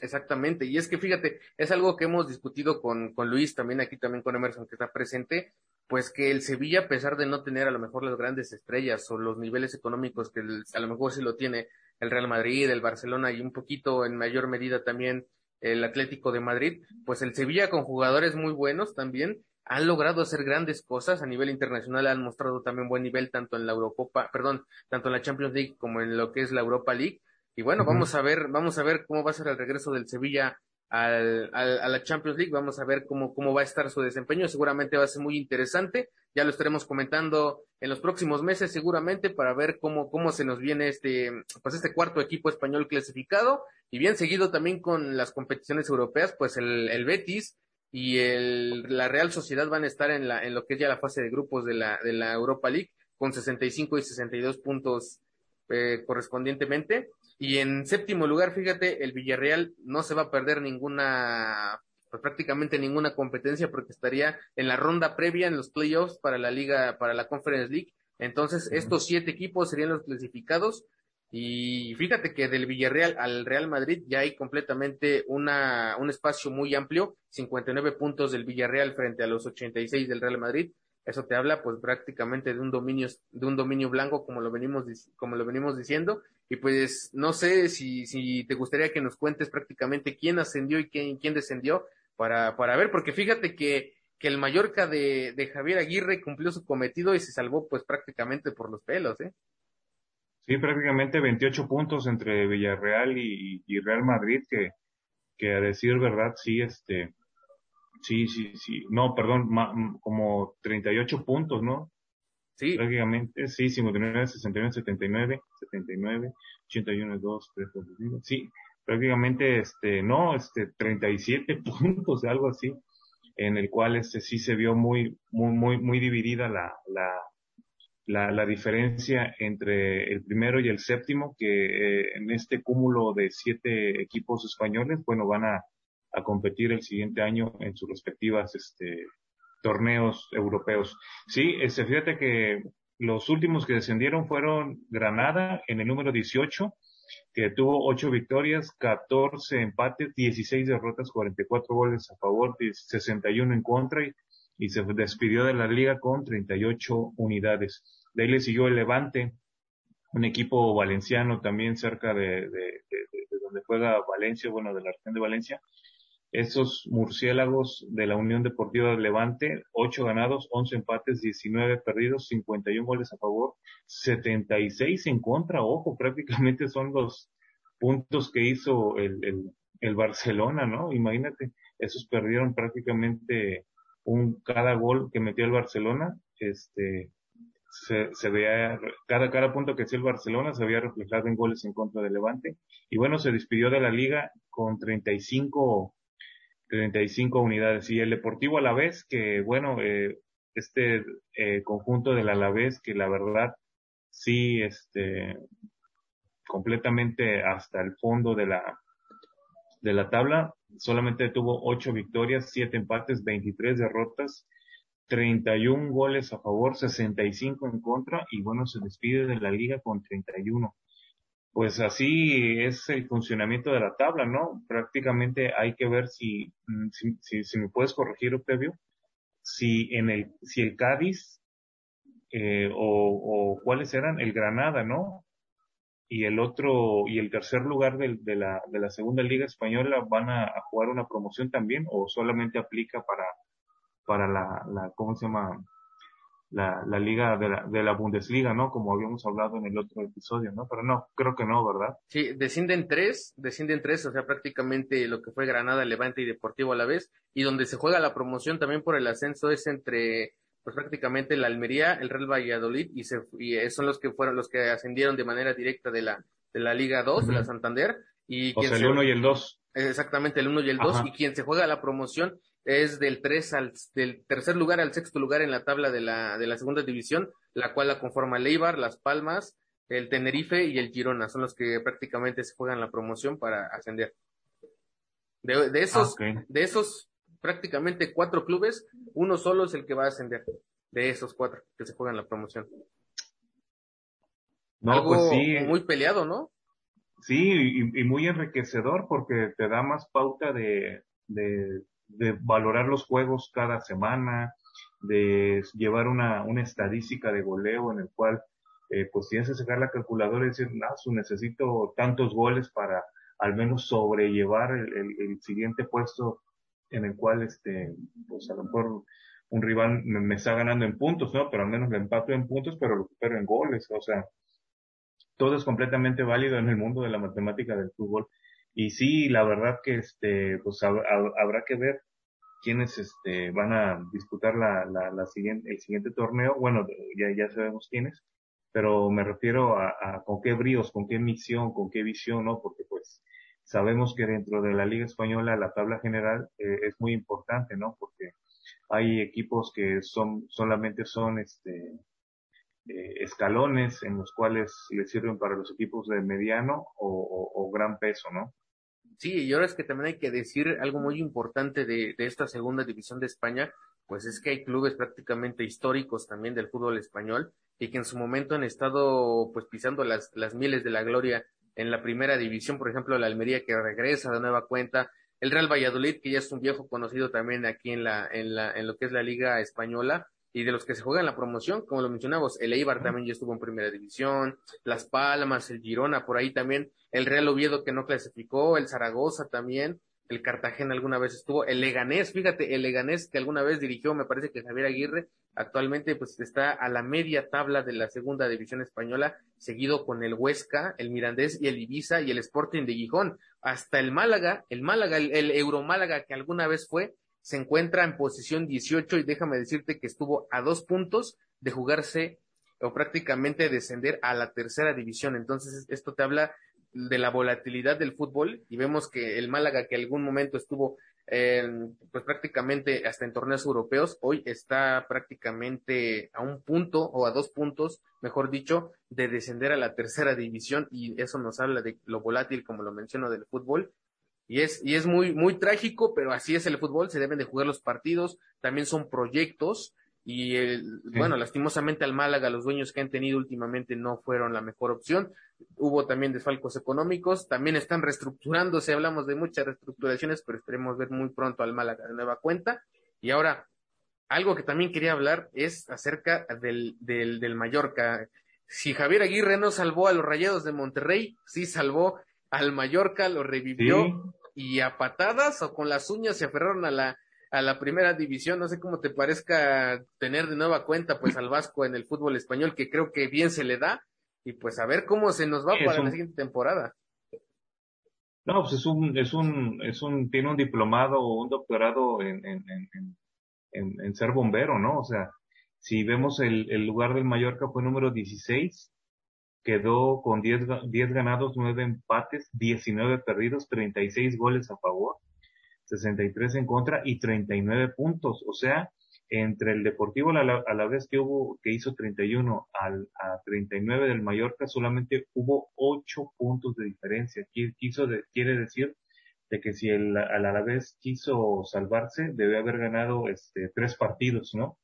Exactamente, y es que fíjate, es algo que hemos discutido con, con Luis, también aquí también con Emerson que está presente, pues que el Sevilla, a pesar de no tener a lo mejor las grandes estrellas o los niveles económicos que a lo mejor sí lo tiene el Real Madrid, el Barcelona y un poquito en mayor medida también el Atlético de Madrid, pues el Sevilla con jugadores muy buenos también han logrado hacer grandes cosas a nivel internacional, han mostrado también buen nivel tanto en la Eurocopa, perdón, tanto en la Champions League como en lo que es la Europa League. Y bueno, vamos a ver, vamos a ver cómo va a ser el regreso del Sevilla al, a la Champions League. Vamos a ver cómo, cómo va a estar su desempeño. Seguramente va a ser muy interesante. Ya lo estaremos comentando en los próximos meses, seguramente, para ver cómo, cómo se nos viene este, pues este cuarto equipo español clasificado. Y bien seguido también con las competiciones europeas, pues el, el Betis y el, la Real Sociedad van a estar en, la, en lo que es ya la fase de grupos de la, de la Europa League con 65 y 62 puntos eh, correspondientemente. Y en séptimo lugar, fíjate, el Villarreal no se va a perder ninguna, pues prácticamente ninguna competencia porque estaría en la ronda previa en los playoffs para la liga, para la Conference League. Entonces, estos siete equipos serían los clasificados. Y fíjate que del Villarreal al Real Madrid ya hay completamente una, un espacio muy amplio, 59 puntos del Villarreal frente a los 86 del Real Madrid. Eso te habla pues prácticamente de un dominio, de un dominio blanco como lo venimos, como lo venimos diciendo. Y pues no sé si, si te gustaría que nos cuentes prácticamente quién ascendió y quién, quién descendió para, para ver, porque fíjate que, que el Mallorca de, de Javier Aguirre cumplió su cometido y se salvó pues prácticamente por los pelos, ¿eh? Sí, prácticamente 28 puntos entre Villarreal y, Real Madrid, que, que a decir verdad, sí, este, Sí, sí, sí. No, perdón, como 38 puntos, ¿no? Sí. Prácticamente, sí, 59, 69, 79, 79, 81, 2, 3, 4, 5. Sí, prácticamente, este, no, este, 37 puntos, algo así, en el cual, este, sí se vio muy, muy, muy, muy dividida la, la, la, la diferencia entre el primero y el séptimo, que eh, en este cúmulo de siete equipos españoles, bueno, van a, a competir el siguiente año en sus respectivas este, torneos europeos. Sí, este, fíjate que los últimos que descendieron fueron Granada en el número 18, que tuvo 8 victorias, 14 empates, 16 derrotas, 44 goles a favor, 61 en contra y, se despidió de la liga con 38 unidades. De ahí le siguió el Levante, un equipo valenciano también cerca de, de donde juega Valencia, bueno, de la región de Valencia, esos murciélagos de la Unión Deportiva de Levante, 8 ganados, 11 empates, 19 perdidos, 51 goles a favor, 76 en contra. Ojo, prácticamente son los puntos que hizo el, el, el Barcelona, ¿no? Imagínate, esos perdieron prácticamente un cada gol que metió el Barcelona, este se, se veía, cada, cada punto que hacía el Barcelona se había reflejado en goles en contra de Levante. Y bueno, se despidió de la liga con 35 35 unidades. Y el Deportivo Alavés, que bueno, eh, este eh, conjunto del Alavés, que la verdad sí, este, completamente hasta el fondo de la, de la tabla, solamente tuvo 8 victorias, 7 empates, 23 derrotas, 31 goles a favor, 65 en contra, y bueno, se despide de la liga con 31 pues así es el funcionamiento de la tabla, ¿no? Prácticamente hay que ver si, mm, si, si, me puedes corregir, Octavio, si en el, si el Cádiz, eh, o, o cuáles eran, el Granada, ¿no? Y el otro, y el tercer lugar de, de, la, de la segunda liga española van a, a, jugar una promoción también, o solamente aplica para, para la, la, ¿cómo se llama? La, la liga de la, de la Bundesliga, ¿no? Como habíamos hablado en el otro episodio, ¿no? Pero no, creo que no, ¿verdad? Sí, descienden tres, descienden tres, o sea, prácticamente lo que fue Granada, Levante y Deportivo a la vez, y donde se juega la promoción también por el ascenso es entre, pues prácticamente la Almería, el Real Valladolid, y, se, y son los que fueron los que ascendieron de manera directa de la, de la Liga 2, de la Santander, y o sea, el 1 y el 2. Exactamente, el 1 y el 2, y quien se juega la promoción es del tres al del tercer lugar al sexto lugar en la tabla de la de la segunda división, la cual la conforma Leibar, Las Palmas, el Tenerife y el Girona, son los que prácticamente se juegan la promoción para ascender. De, de esos ah, de esos prácticamente cuatro clubes, uno solo es el que va a ascender de esos cuatro que se juegan la promoción. No, Algo pues sí. muy peleado, ¿no? Sí, y, y, muy enriquecedor porque te da más pauta de, de de valorar los juegos cada semana, de llevar una, una estadística de goleo en el cual eh, pues tienes que sacar la calculadora y decir, ah, necesito tantos goles para al menos sobrellevar el, el, siguiente puesto en el cual este pues a lo mejor un rival me, me, está ganando en puntos, ¿no? Pero al menos le empato en puntos, pero lo recupero en goles, o sea, todo es completamente válido en el mundo de la matemática del fútbol Y sí, la verdad que este, pues habrá que ver quiénes este, van a disputar la, la, la, siguiente, el siguiente torneo. Bueno, ya, ya sabemos quiénes, pero me refiero a, a, con qué bríos, con qué misión, con qué visión, ¿no? Porque pues sabemos que dentro de la Liga Española la tabla general eh, es muy importante, ¿no? Porque hay equipos que son solamente son este eh, escalones en los cuales le sirven para los equipos de mediano o, o, gran peso, ¿no? Sí, y ahora es que también hay que decir algo muy importante de, de esta segunda división de España, pues es que hay clubes prácticamente históricos también del fútbol español y que en su momento han estado pues pisando las, las miles de la gloria en la primera división, por ejemplo, la Almería que regresa de nueva cuenta, el Real Valladolid, que ya es un viejo conocido también aquí en la, en la, en lo que es la Liga Española, y de los que se juegan la promoción, como lo mencionamos, el Eibar también ya estuvo en primera división, Las Palmas, el Girona, por ahí también, el Real Oviedo que no clasificó, el Zaragoza también, el Cartagena alguna vez estuvo, el Leganés, fíjate, el Leganés que alguna vez dirigió, me parece que Javier Aguirre, actualmente pues está a la media tabla de la segunda división española, seguido con el Huesca, el Mirandés y el Ibiza y el Sporting de Gijón. Hasta el Málaga, el Málaga, el, el Euromálaga que alguna vez fue, se encuentra en posición 18 y déjame decirte que estuvo a dos puntos de jugarse o prácticamente descender a la tercera división. Entonces, esto te habla de la volatilidad del fútbol y vemos que el Málaga que algún momento estuvo pues prácticamente hasta en torneos europeos, hoy está prácticamente a un punto o a dos puntos, mejor dicho, de descender a la tercera división y eso nos habla de lo volátil, como lo menciono, del fútbol. Y es, y es muy, muy trágico, pero así es el fútbol, se deben de jugar los partidos, también son proyectos, y el, bueno, lastimosamente al Málaga, los dueños que han tenido últimamente no fueron la mejor opción. Hubo también desfalcos económicos, también están reestructurándose, hablamos de muchas reestructuraciones, pero esperemos ver muy pronto al Málaga de nueva cuenta. Y ahora, algo que también quería hablar es acerca del, del, del Mallorca. Si Javier Aguirre no salvó a los Rayados de Monterrey, sí salvó al Mallorca, lo revivió y a patadas o con las uñas se aferraron a la a la primera división. No sé cómo te parezca tener de nueva cuenta pues al Vasco en el fútbol español, que creo que bien se le da, y pues a ver cómo se nos va para la siguiente temporada. No, pues es un, es un, es un, tiene un diplomado o un doctorado en, en, en, en, en ser bombero, ¿no? O sea, si vemos el, el lugar del Mallorca fue número 16, quedó con 10, 10 ganados, 9 empates, 19 perdidos, 36 goles a favor. 63 en contra y 39 puntos. O sea, entre el Deportivo a la, vez que hubo, que hizo 31 al, a 39 del Mallorca, solamente hubo 8 puntos de diferencia. Quiso quiere decir de que si el, la vez quiso salvarse, debe haber ganado este, tres partidos, ¿no?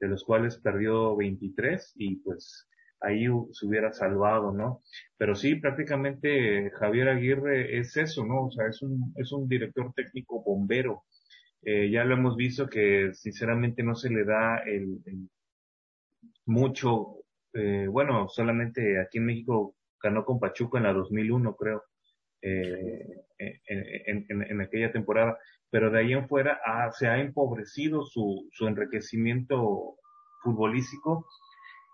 De los cuales perdió 23 y pues ahí se hubiera salvado, ¿no? Pero sí, prácticamente Javier Aguirre es eso, ¿no? O sea, es un, es un director técnico bombero. Eh, ya lo hemos visto que sinceramente no se le da el, mucho, eh, bueno, solamente aquí en México ganó con Pachuca en la 2001, creo, eh, en, en, en, aquella temporada, pero de ahí en fuera se ha empobrecido su, su enriquecimiento futbolístico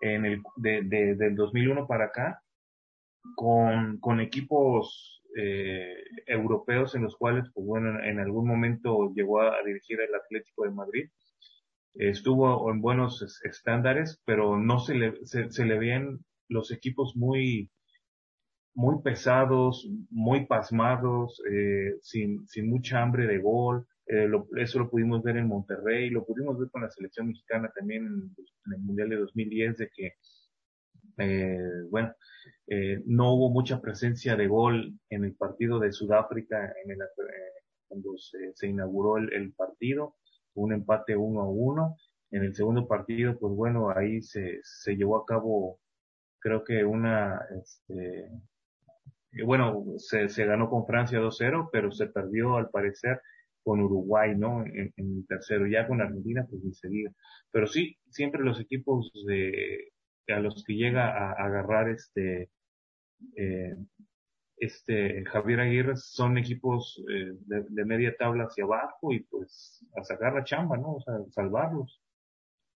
en el, de, de, del 2001 para acá, con, con equipos eh, europeos en los cuales, pues bueno, en, algún momento llegó a, dirigir el Atlético de Madrid. Estuvo en buenos estándares, pero no se le, se, le ven los equipos muy, muy pesados, muy pasmados, eh, sin, sin mucha hambre de gol. Eh, lo, eso lo pudimos ver en Monterrey, lo pudimos ver con la selección mexicana también en, el Mundial de 2010, de que, eh, bueno, eh, no hubo mucha presencia de gol en el partido de Sudáfrica en el, eh, cuando se, inauguró el, el, partido, un empate uno a uno. En el segundo partido, pues bueno, ahí se, se llevó a cabo, creo que una, este, bueno, se, se ganó con Francia 2-0, pero se perdió al parecer con Uruguay, ¿no? En, el tercero, ya con Argentina, pues diga. Pero sí, siempre los equipos de, a los que llega a, agarrar este, eh, este Javier Aguirre son equipos eh, de, media tabla hacia abajo y pues a sacar la chamba, ¿no? O sea, salvarlos.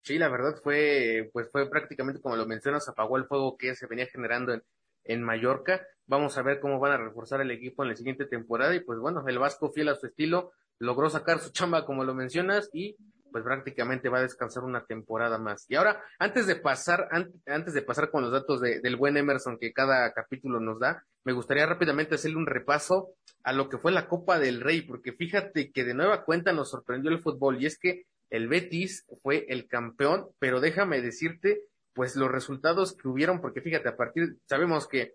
Sí, la verdad fue, pues fue prácticamente como lo mencionas, apagó el fuego que se venía generando en, en Mallorca. Vamos a ver cómo van a reforzar el equipo en la siguiente temporada y pues bueno, el Vasco fiel a su estilo logró sacar su chamba como lo mencionas y pues prácticamente va a descansar una temporada más. Y ahora, antes de pasar, antes de pasar con los datos del buen Emerson que cada capítulo nos da, me gustaría rápidamente hacerle un repaso a lo que fue la Copa del Rey, porque fíjate que de nueva cuenta nos sorprendió el fútbol y es que el Betis fue el campeón, pero déjame decirte, pues los resultados que hubieron, porque fíjate, a partir, sabemos que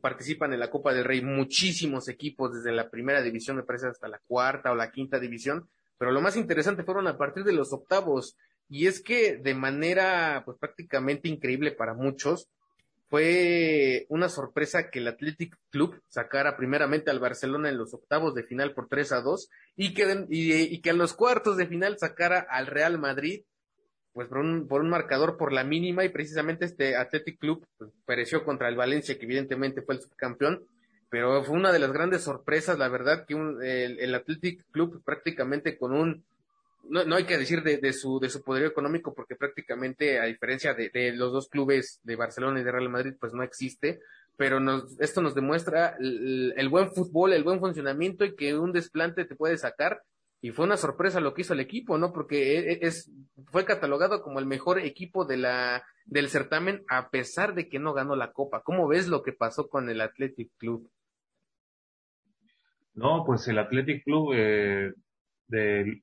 participan en la Copa del Rey muchísimos equipos desde la primera división, me parece, hasta la cuarta o la quinta división, pero lo más interesante fueron a partir de los octavos, y es que de manera pues prácticamente increíble para muchos, fue una sorpresa que el Athletic Club sacara primeramente al Barcelona en los octavos de final por 3 a 2 y que, y, que en los cuartos de final sacara al Real Madrid pues por un, por un marcador por la mínima y precisamente este Athletic Club pues, pereció contra el Valencia que evidentemente fue el subcampeón. Pero fue una de las grandes sorpresas la verdad que el, el Athletic Club prácticamente con un no, no hay que decir de, de, su, de su poderío económico porque prácticamente a diferencia de, de, los dos clubes de Barcelona y de Real Madrid pues no existe, pero nos, esto nos demuestra el, el, buen fútbol, el buen funcionamiento y que un desplante te puede sacar y fue una sorpresa lo que hizo el equipo, ¿no? Porque e, e, es, fue catalogado como el mejor equipo de la, del certamen a pesar de que no ganó la copa. ¿Cómo ves lo que pasó con el Athletic Club? No, pues el Athletic Club eh, de,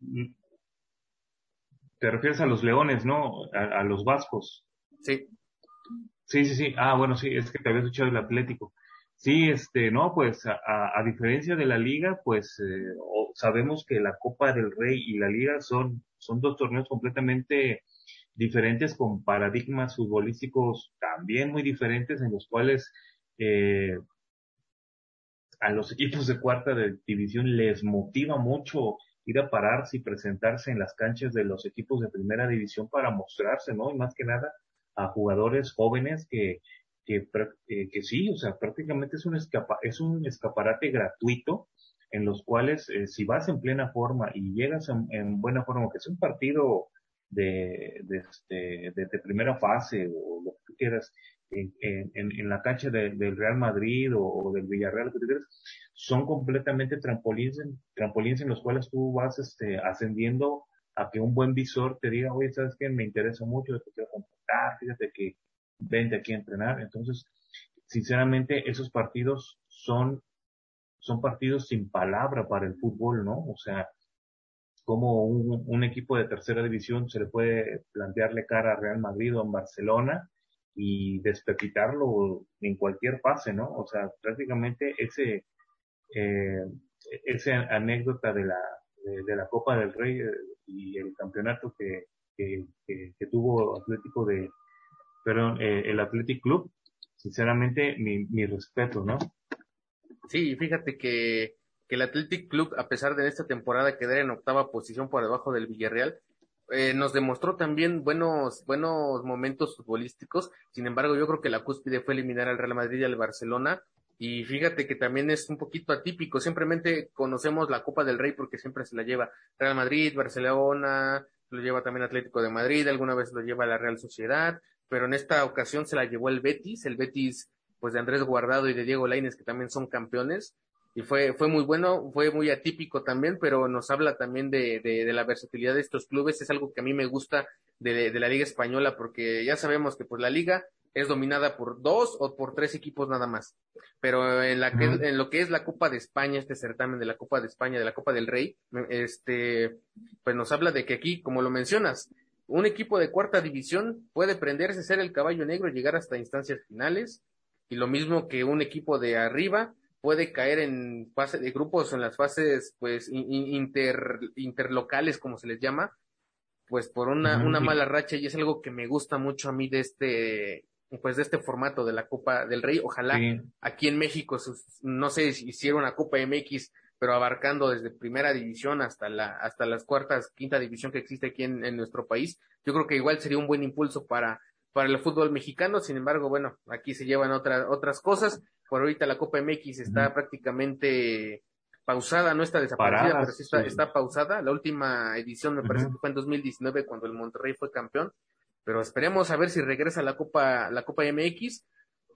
te refieres a los leones, ¿no? A, los vascos. Sí. Sí, sí, sí. Ah, bueno, sí, es que te había escuchado el Atlético. Sí, este, no, pues a, a diferencia de la liga, pues eh, sabemos que la Copa del Rey y la liga son, son dos torneos completamente diferentes con paradigmas futbolísticos también muy diferentes en los cuales eh, a los equipos de cuarta de división les motiva mucho ir a pararse y presentarse en las canchas de los equipos de primera división para mostrarse, ¿no? Y más que nada a jugadores jóvenes que, que, eh, que sí, o sea, prácticamente es un, escapa, es un escaparate gratuito en los cuales eh, si vas en plena forma y llegas en, buena forma, que es un partido de, de, este, de, primera fase o lo que tú quieras, en, en, la cancha del Real Madrid o, del Villarreal, que tú quieras, son completamente trampolines, trampolines en los cuales tú vas este, ascendiendo a que un buen visor te diga, oye, ¿sabes qué? Me interesa mucho, te quiero contratar, fíjate que vente aquí a entrenar. Entonces, sinceramente, esos partidos son, son partidos sin palabra para el fútbol, ¿no? O sea, como un, equipo de tercera división se le puede plantearle cara a Real Madrid o a Barcelona y despepitarlo en cualquier fase, ¿no? O sea, prácticamente ese, eh, esa anécdota de la, de, la Copa del Rey eh, y el campeonato que, que, que, tuvo Atlético de, perdón, eh, el Athletic Club, sinceramente mi, mi respeto, ¿no? Sí, fíjate que, que el Athletic Club, a pesar de esta temporada quedar en octava posición por debajo del Villarreal, eh, nos demostró también buenos, buenos momentos futbolísticos. Sin embargo, yo creo que la cúspide fue eliminar al Real Madrid y al Barcelona y fíjate que también es un poquito atípico. Simplemente conocemos la Copa del Rey porque siempre se la lleva Real Madrid, Barcelona, lo lleva también Atlético de Madrid, alguna vez lo lleva la Real Sociedad, pero en esta ocasión se la llevó el Betis, el Betis pues de Andrés Guardado y de Diego Lainez que también son campeones y fue, fue muy bueno, fue muy atípico también, pero nos habla también de, de, de la versatilidad de estos clubes, es algo que a mí me gusta de, de la Liga Española porque ya sabemos que pues la Liga es dominada por dos o por tres equipos nada más. Pero en, la que, en lo que es la Copa de España, este certamen de la Copa de España, de la Copa del Rey, este, pues nos habla de que aquí, como lo mencionas, un equipo de cuarta división puede prenderse, ser el caballo negro, llegar hasta instancias finales, y lo mismo que un equipo de arriba puede caer en fase de grupos, en las fases, pues, inter, interlocales, como se les llama, pues por una, una mala racha, y es algo que me gusta mucho a mí de este, pues de este formato de la Copa del Rey. Ojalá aquí en México, no sé si hiciera una Copa MX, pero abarcando desde primera división hasta la, hasta las cuartas, quinta división que existe aquí en, en nuestro país. Yo creo que igual sería un buen impulso para, para el fútbol mexicano. Sin embargo, bueno, aquí se llevan otras, otras cosas. Por ahorita la Copa MX está prácticamente pausada, no está desaparecida, pero sí está, está, pausada. La última edición me parece que fue en 2019 cuando el Monterrey fue campeón pero esperemos a ver si regresa la Copa, la Copa MX.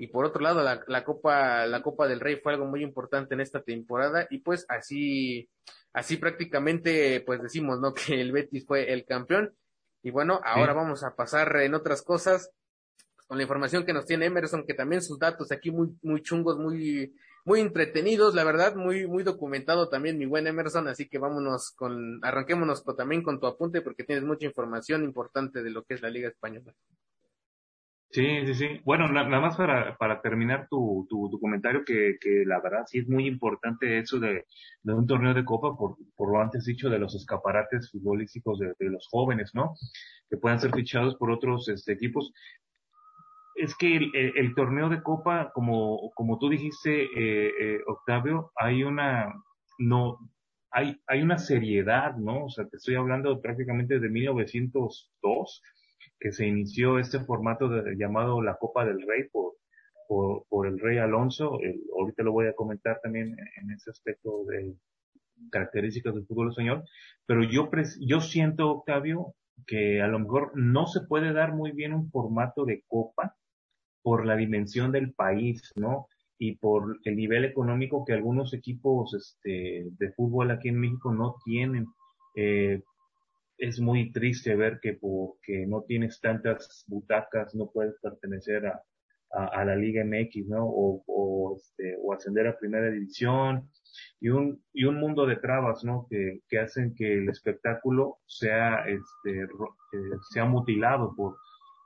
Y por otro lado la, la Copa la Copa del Rey fue algo muy importante en esta temporada y pues así así prácticamente pues decimos no que el Betis fue el campeón. Y bueno ahora vamos a pasar en otras cosas con la información que nos tiene Emerson que también sus datos aquí muy muy chungos muy muy entretenidos la verdad muy muy documentado también mi buen Emerson así que vámonos con arranquémonos también con tu apunte porque tienes mucha información importante de lo que es la Liga española Sí, sí, sí. Bueno, nada más para, para terminar tu, tu, comentario, que, que la verdad sí es muy importante eso de, de un torneo de copa, por, por lo antes dicho, de los escaparates futbolísticos de, los jóvenes, ¿no? Que puedan ser fichados por otros este, equipos. Es que el, el, torneo de copa, como, como tú dijiste, eh, eh, Octavio, hay una, no, hay, hay una seriedad, ¿no? O sea, te estoy hablando prácticamente de 1902 que se inició este formato de, llamado la Copa del Rey por, por, el Rey Alonso. ahorita lo voy a comentar también en, ese aspecto de características del fútbol español. Pero yo, yo siento, Octavio, que a lo mejor no se puede dar muy bien un formato de copa por la dimensión del país, ¿no? Y por el nivel económico que algunos equipos este, de fútbol aquí en México no tienen. Eh, es muy triste ver que porque no tienes tantas butacas no puedes pertenecer a, a, la Liga MX, ¿no? O, o, este, o ascender a Primera División y un, y un mundo de trabas, ¿no? Que, que hacen que el espectáculo sea, este, eh, sea mutilado por,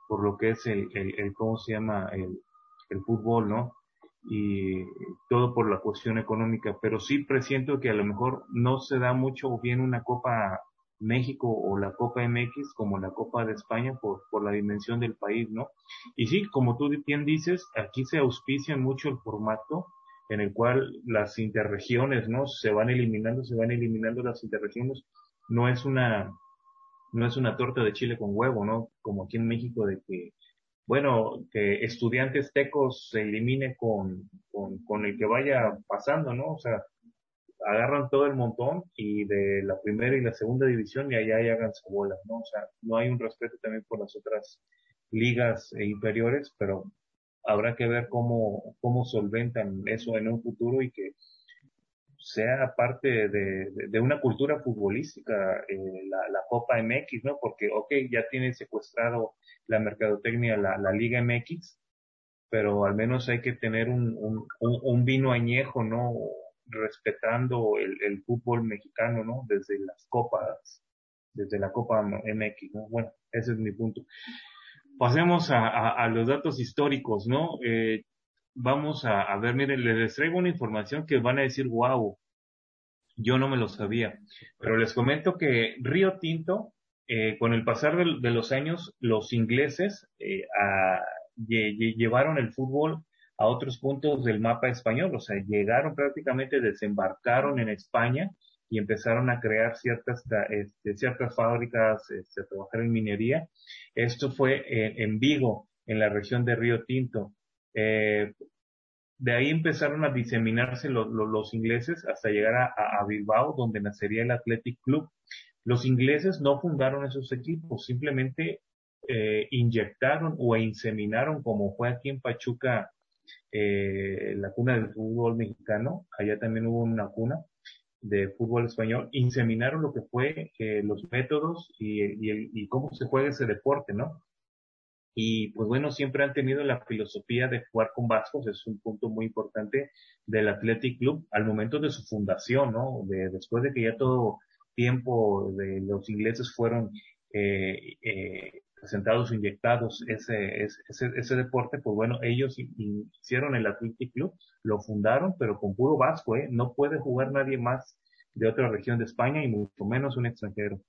por lo que es el, el, ¿cómo se llama? El, el fútbol, ¿no? y todo por la cuestión económica, pero sí presiento que a lo mejor no se da mucho bien una copa México o la Copa MX como la Copa de España por, por la dimensión del país, ¿no? Y sí, como tú bien dices, aquí se auspicia mucho el formato en el cual las interregiones, ¿no? Se van eliminando, se van eliminando las interregiones. No es una, no es una torta de chile con huevo, ¿no? Como aquí en México de que, bueno, que estudiantes tecos se elimine con, con, con el que vaya pasando, ¿no? O sea, agarran todo el montón y de la primera y la segunda división y allá ya hagan su bola, ¿no? O sea, no hay un respeto también por las otras ligas inferiores, pero habrá que ver cómo, cómo solventan eso en un futuro y que sea parte de, de, una cultura futbolística eh, la, la, Copa MX, ¿no? Porque, ok, ya tiene secuestrado la mercadotecnia, la, la Liga MX, pero al menos hay que tener un, un, un vino añejo, ¿no? Respetando el, el, fútbol mexicano, ¿no? Desde las copas, desde la Copa MX, ¿no? Bueno, ese es mi punto. Pasemos a, a, los datos históricos, ¿no? Eh, vamos a, a, ver, miren, les traigo una información que van a decir, wow, yo no me lo sabía, pero les comento que Río Tinto, eh, con el pasar de, de, los años, los ingleses eh, a, llevaron el fútbol a otros puntos del mapa español, o sea, llegaron prácticamente, desembarcaron en España y empezaron a crear ciertas, este, ciertas fábricas, este, a trabajar en minería. Esto fue en, Vigo, en la región de Río Tinto. Eh, de ahí empezaron a diseminarse los ingleses hasta llegar a, Bilbao, donde nacería el Athletic Club. Los ingleses no fundaron esos equipos, simplemente eh, inyectaron o inseminaron, como fue aquí en Pachuca eh, la cuna del fútbol mexicano, allá también hubo una cuna de fútbol español, inseminaron lo que fue eh, los métodos y, y, y, cómo se juega ese deporte, ¿no? Y pues bueno, siempre han tenido la filosofía de jugar con vascos, es un punto muy importante del Athletic Club al momento de su fundación, ¿no? De, después de que ya todo tiempo de los ingleses fueron eh, eh, presentados o inyectados ese, ese, ese, deporte, pues bueno, ellos hicieron el Athletic Club, lo fundaron, pero con puro vasco, ¿eh? No puede jugar nadie más de otra región de España y mucho menos un extranjero.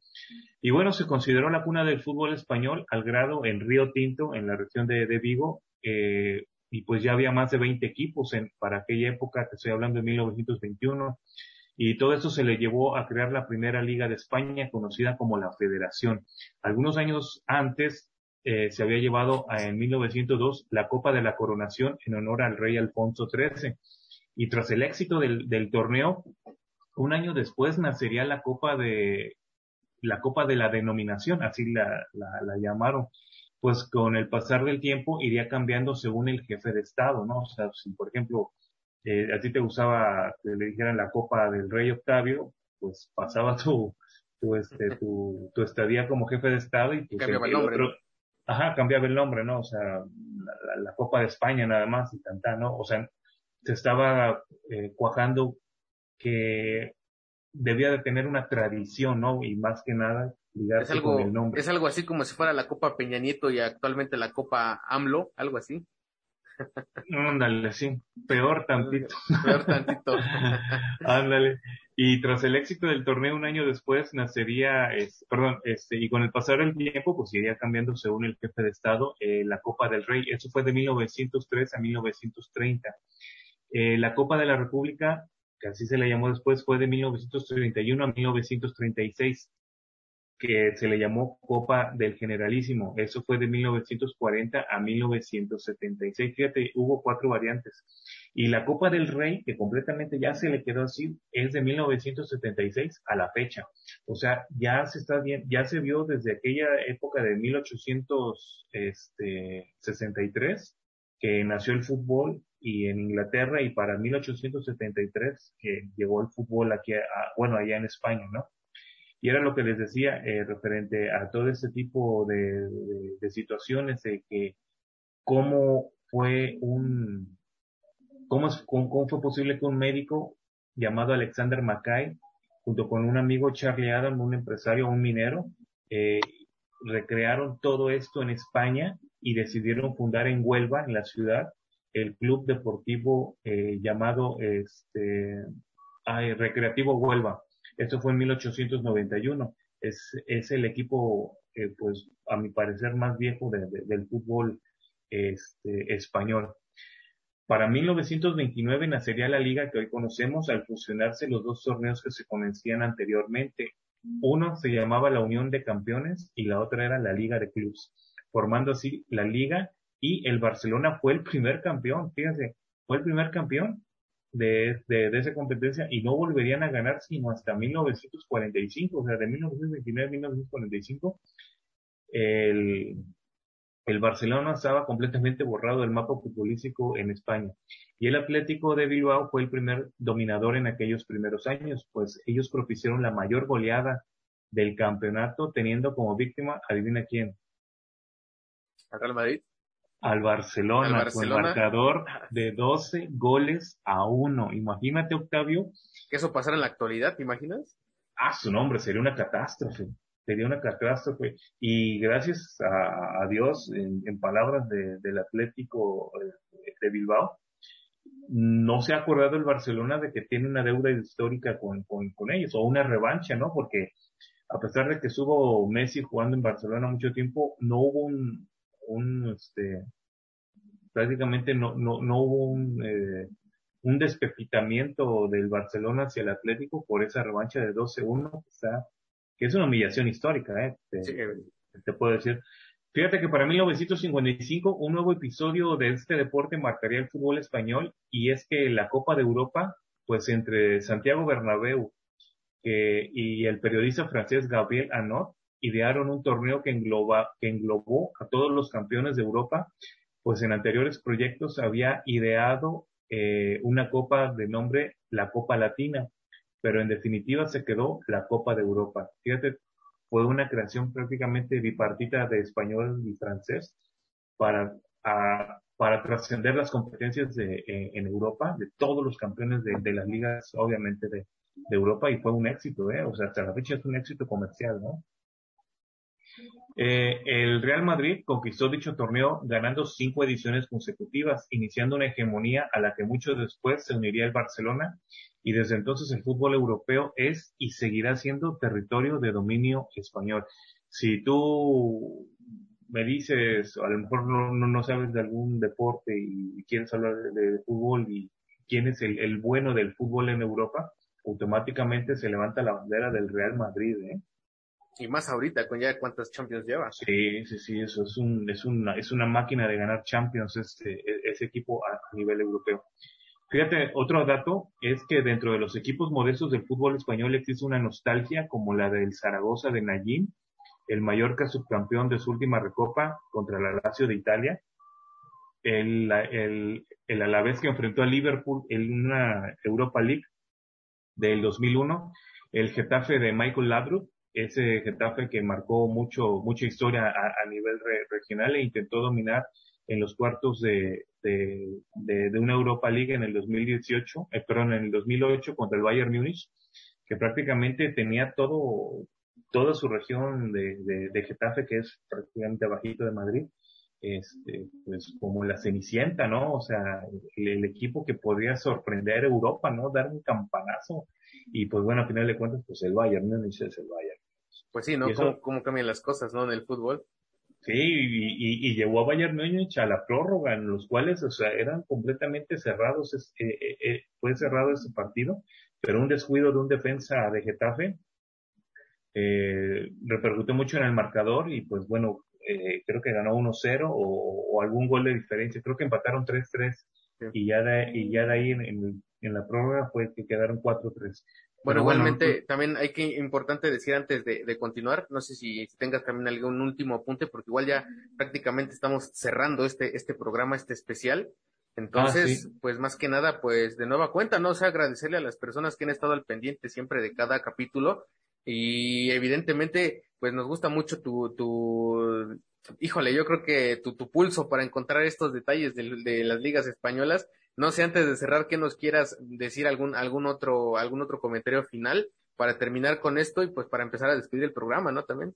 Y bueno, se consideró la cuna del fútbol español al grado en Río Tinto, en la región de, de Vigo, eh, y pues ya había más de 20 equipos en, para aquella época, que estoy hablando de 1921, y todo esto se le llevó a crear la primera liga de España conocida como la Federación. Algunos años antes eh, se había llevado en 1902 la Copa de la Coronación en honor al rey Alfonso XIII. Y tras el éxito del, del torneo, un año después nacería la Copa de la Copa de la Denominación, así la, la, la llamaron. pues con el pasar del tiempo iría cambiando según el jefe de Estado, ¿no? O sea, por ejemplo eh, a ti te gustaba que le dijeran la Copa del Rey Octavio, pues pasaba tu, tu, este, tu, tu estadía como jefe de Estado y pues cambiaba el nombre. Otro, ajá, cambiaba el nombre, ¿no? O sea, la, la, Copa de España nada más y tanta, ¿no? O sea, se estaba eh, cuajando que debía de tener una tradición, ¿no? Y más que nada es algo, con el nombre. Es algo así como si fuera la Copa Peña Nieto y actualmente la Copa AMLO, algo así. Ándale, sí, peor tantito. Peor tantito. Ándale. Y tras el éxito del torneo un año después nacería, es, perdón, este, y con el pasar del tiempo, pues iría cambiando según el jefe de Estado, eh, la Copa del Rey. Eso fue de 1903 a 1930. Eh, la Copa de la República, que así se le llamó después, fue de 1931 a 1936 que se le llamó Copa del Generalísimo. Eso fue de 1940 a 1976. Fíjate, hubo cuatro variantes. Y la Copa del Rey, que completamente ya se le quedó así, es de 1976 a la fecha. O sea, ya se está bien, ya se vio desde aquella época de 1863 que nació el fútbol y en Inglaterra y para 1873 que llegó el fútbol aquí, a, bueno, allá en España, ¿no? Y era lo que les decía eh, referente a todo ese tipo de, de, de, situaciones de que cómo fue un, cómo, cómo fue posible que un médico llamado Alexander Mackay, junto con un amigo Charlie Adam, un empresario, un minero, eh, recrearon todo esto en España y decidieron fundar en Huelva, en la ciudad, el club deportivo eh, llamado este, ay, Recreativo Huelva. Esto fue en 1891. Es, es el equipo, pues, a mi parecer, más viejo de, de, del fútbol este, español. Para 1929 nacería la liga que hoy conocemos al fusionarse los dos torneos que se conocían anteriormente. Uno se llamaba la Unión de Campeones y la otra era la Liga de Clubs, formando así la liga y el Barcelona fue el primer campeón, fíjense, fue el primer campeón de, de, de, esa competencia y no volverían a ganar sino hasta 1945, o sea, de 1929 a 1945, el, el Barcelona estaba completamente borrado del mapa futbolístico en España. Y el Atlético de Bilbao fue el primer dominador en aquellos primeros años, pues ellos propiciaron la mayor goleada del campeonato, teniendo como víctima, adivina quién. ¿Al Madrid? Al Barcelona, Al Barcelona, con marcador de 12 goles a 1. Imagínate, Octavio. Que eso pasara en la actualidad, ¿te imaginas? Ah, su nombre, sería una catástrofe. Sería una catástrofe. Y gracias a, a Dios, en, en palabras de, del Atlético de Bilbao, no se ha acordado el Barcelona de que tiene una deuda histórica con, con, con ellos, o una revancha, ¿no? Porque a pesar de que estuvo Messi jugando en Barcelona mucho tiempo, no hubo un, un este, prácticamente no, no, no hubo un, eh, un despepitamiento del Barcelona hacia el Atlético por esa revancha de 12-1, que, está, que es una humillación histórica, ¿eh? Te, sí. te puedo decir. Fíjate que para 1955 un nuevo episodio de este deporte marcaría el fútbol español y es que la Copa de Europa, pues entre Santiago Bernabéu que, y el periodista francés Gabriel Anot idearon un torneo que, engloba, que englobó a todos los campeones de Europa, pues en anteriores proyectos había ideado eh, una copa de nombre la Copa Latina, pero en definitiva se quedó la Copa de Europa. Fíjate, fue una creación prácticamente bipartita de español y francés para, a, para trascender las competencias de, eh, en Europa, de todos los campeones de, de las ligas, obviamente, de, de, Europa, y fue un éxito, ¿eh? O sea, hasta es un éxito comercial, ¿no? Eh, el Real Madrid conquistó dicho torneo ganando cinco ediciones consecutivas, iniciando una hegemonía a la que mucho después se uniría el Barcelona y desde entonces el fútbol europeo es y seguirá siendo territorio de dominio español. Si tú me dices, a lo mejor no, sabes de algún deporte y, quieres hablar de, de, fútbol y quién es el, el bueno del fútbol en Europa, automáticamente se levanta la bandera del Real Madrid, ¿eh? Y más ahorita, con ya cuántas Champions lleva. Sí, sí, sí, eso es un, es una, es una máquina de ganar Champions este, ese equipo a, nivel europeo. Fíjate, otro dato es que dentro de los equipos modestos del fútbol español existe una nostalgia como la del Zaragoza de Nayim, el Mallorca subcampeón de su última recopa contra la Lazio de Italia, el, el, el Alavés que enfrentó a Liverpool en una Europa League del 2001, el Getafe de Michael Laudrup, ese Getafe que marcó mucho, mucha historia a, nivel regional e intentó dominar en los cuartos de, de, de, una Europa League en el 2018, eh, perdón, en el 2008 contra el Bayern Múnich, que prácticamente tenía todo, toda su región de, de, Getafe, que es prácticamente abajito de Madrid, este, pues como la Cenicienta, ¿no? O sea, el, equipo que podría sorprender a Europa, ¿no? Dar un campanazo. Y pues bueno, a final de cuentas, pues el Bayern Múnich es el Bayern. Pues sí, ¿no? ¿Cómo, cambian las cosas, ¿no? En el fútbol. Sí, y, y, llevó a Bayern Múnich a la prórroga, en los cuales, o sea, eran completamente cerrados, eh, eh, eh, fue cerrado ese partido, pero un descuido de un defensa de Getafe eh, repercutió mucho en el marcador y pues bueno, eh, creo que ganó 1-0 o, algún gol de diferencia, creo que empataron 3-3 y ya de, y ya de ahí en, en, la prórroga fue que quedaron 4-3. Bueno, igualmente pues también hay que importante decir antes de, de continuar, no sé si, tengas también algún último apunte, porque igual ya prácticamente estamos cerrando este, este programa, este especial. Entonces, ah, pues más que nada, pues de nueva cuenta, ¿no? O sea, agradecerle a las personas que han estado al pendiente siempre de cada capítulo y evidentemente, pues nos gusta mucho tu, tu, híjole, yo creo que tu, tu pulso para encontrar estos detalles de, de las ligas españolas. No sé, antes de cerrar, que nos quieras decir algún, algún otro, algún otro comentario final para terminar con esto y pues para empezar a despedir el programa, ¿no? También.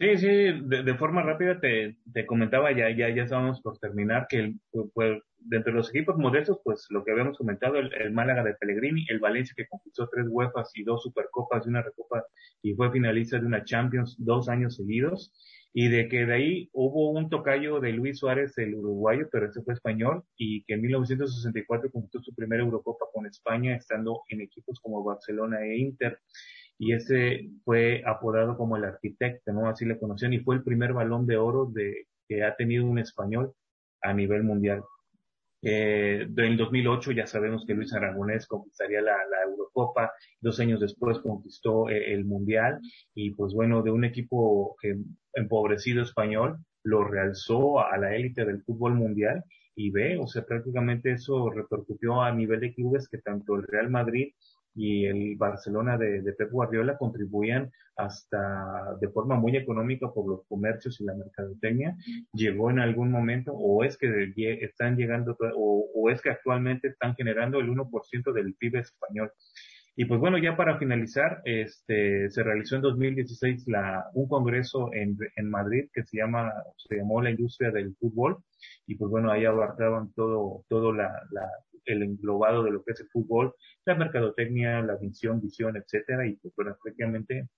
Sí, sí, de, de forma rápida te, te, comentaba, ya, ya, ya estábamos por terminar, que el, pues, pues dentro de los equipos modestos, pues lo que habíamos comentado, el, el, Málaga de Pellegrini, el Valencia que conquistó tres UEFAs y dos Supercopas y una Recopa y fue finalista de una Champions dos años seguidos, y de que de ahí hubo un tocayo de Luis Suárez, el uruguayo, pero ese fue español, y que en 1964 conquistó su primera Eurocopa con España, estando en equipos como Barcelona e Inter y ese fue apodado como el arquitecto, ¿no? Así le conocían y fue el primer balón de oro de, que ha tenido un español a nivel mundial. Eh, en 2008 ya sabemos que Luis Aragonés conquistaría la, Eurocopa, dos años después conquistó eh, el Mundial y pues bueno, de un equipo que, empobrecido español lo realzó a la élite del fútbol mundial y ve, o sea, prácticamente eso repercutió a nivel de clubes que tanto el Real Madrid y el Barcelona de, de, Pep Guardiola contribuían hasta de forma muy económica por los comercios y la mercadotecnia. Llegó en algún momento, o es que están llegando, o, o es que actualmente están generando el 1% del PIB español. Y pues bueno, ya para finalizar, este, se realizó en 2016 la, un congreso en, en Madrid que se llama, se llamó la industria del fútbol. Y pues bueno, ahí abarcaban todo, todo la, la, el englobado de lo que es el fútbol, la mercadotecnia, la visión, visión, etcétera, y pues prácticamente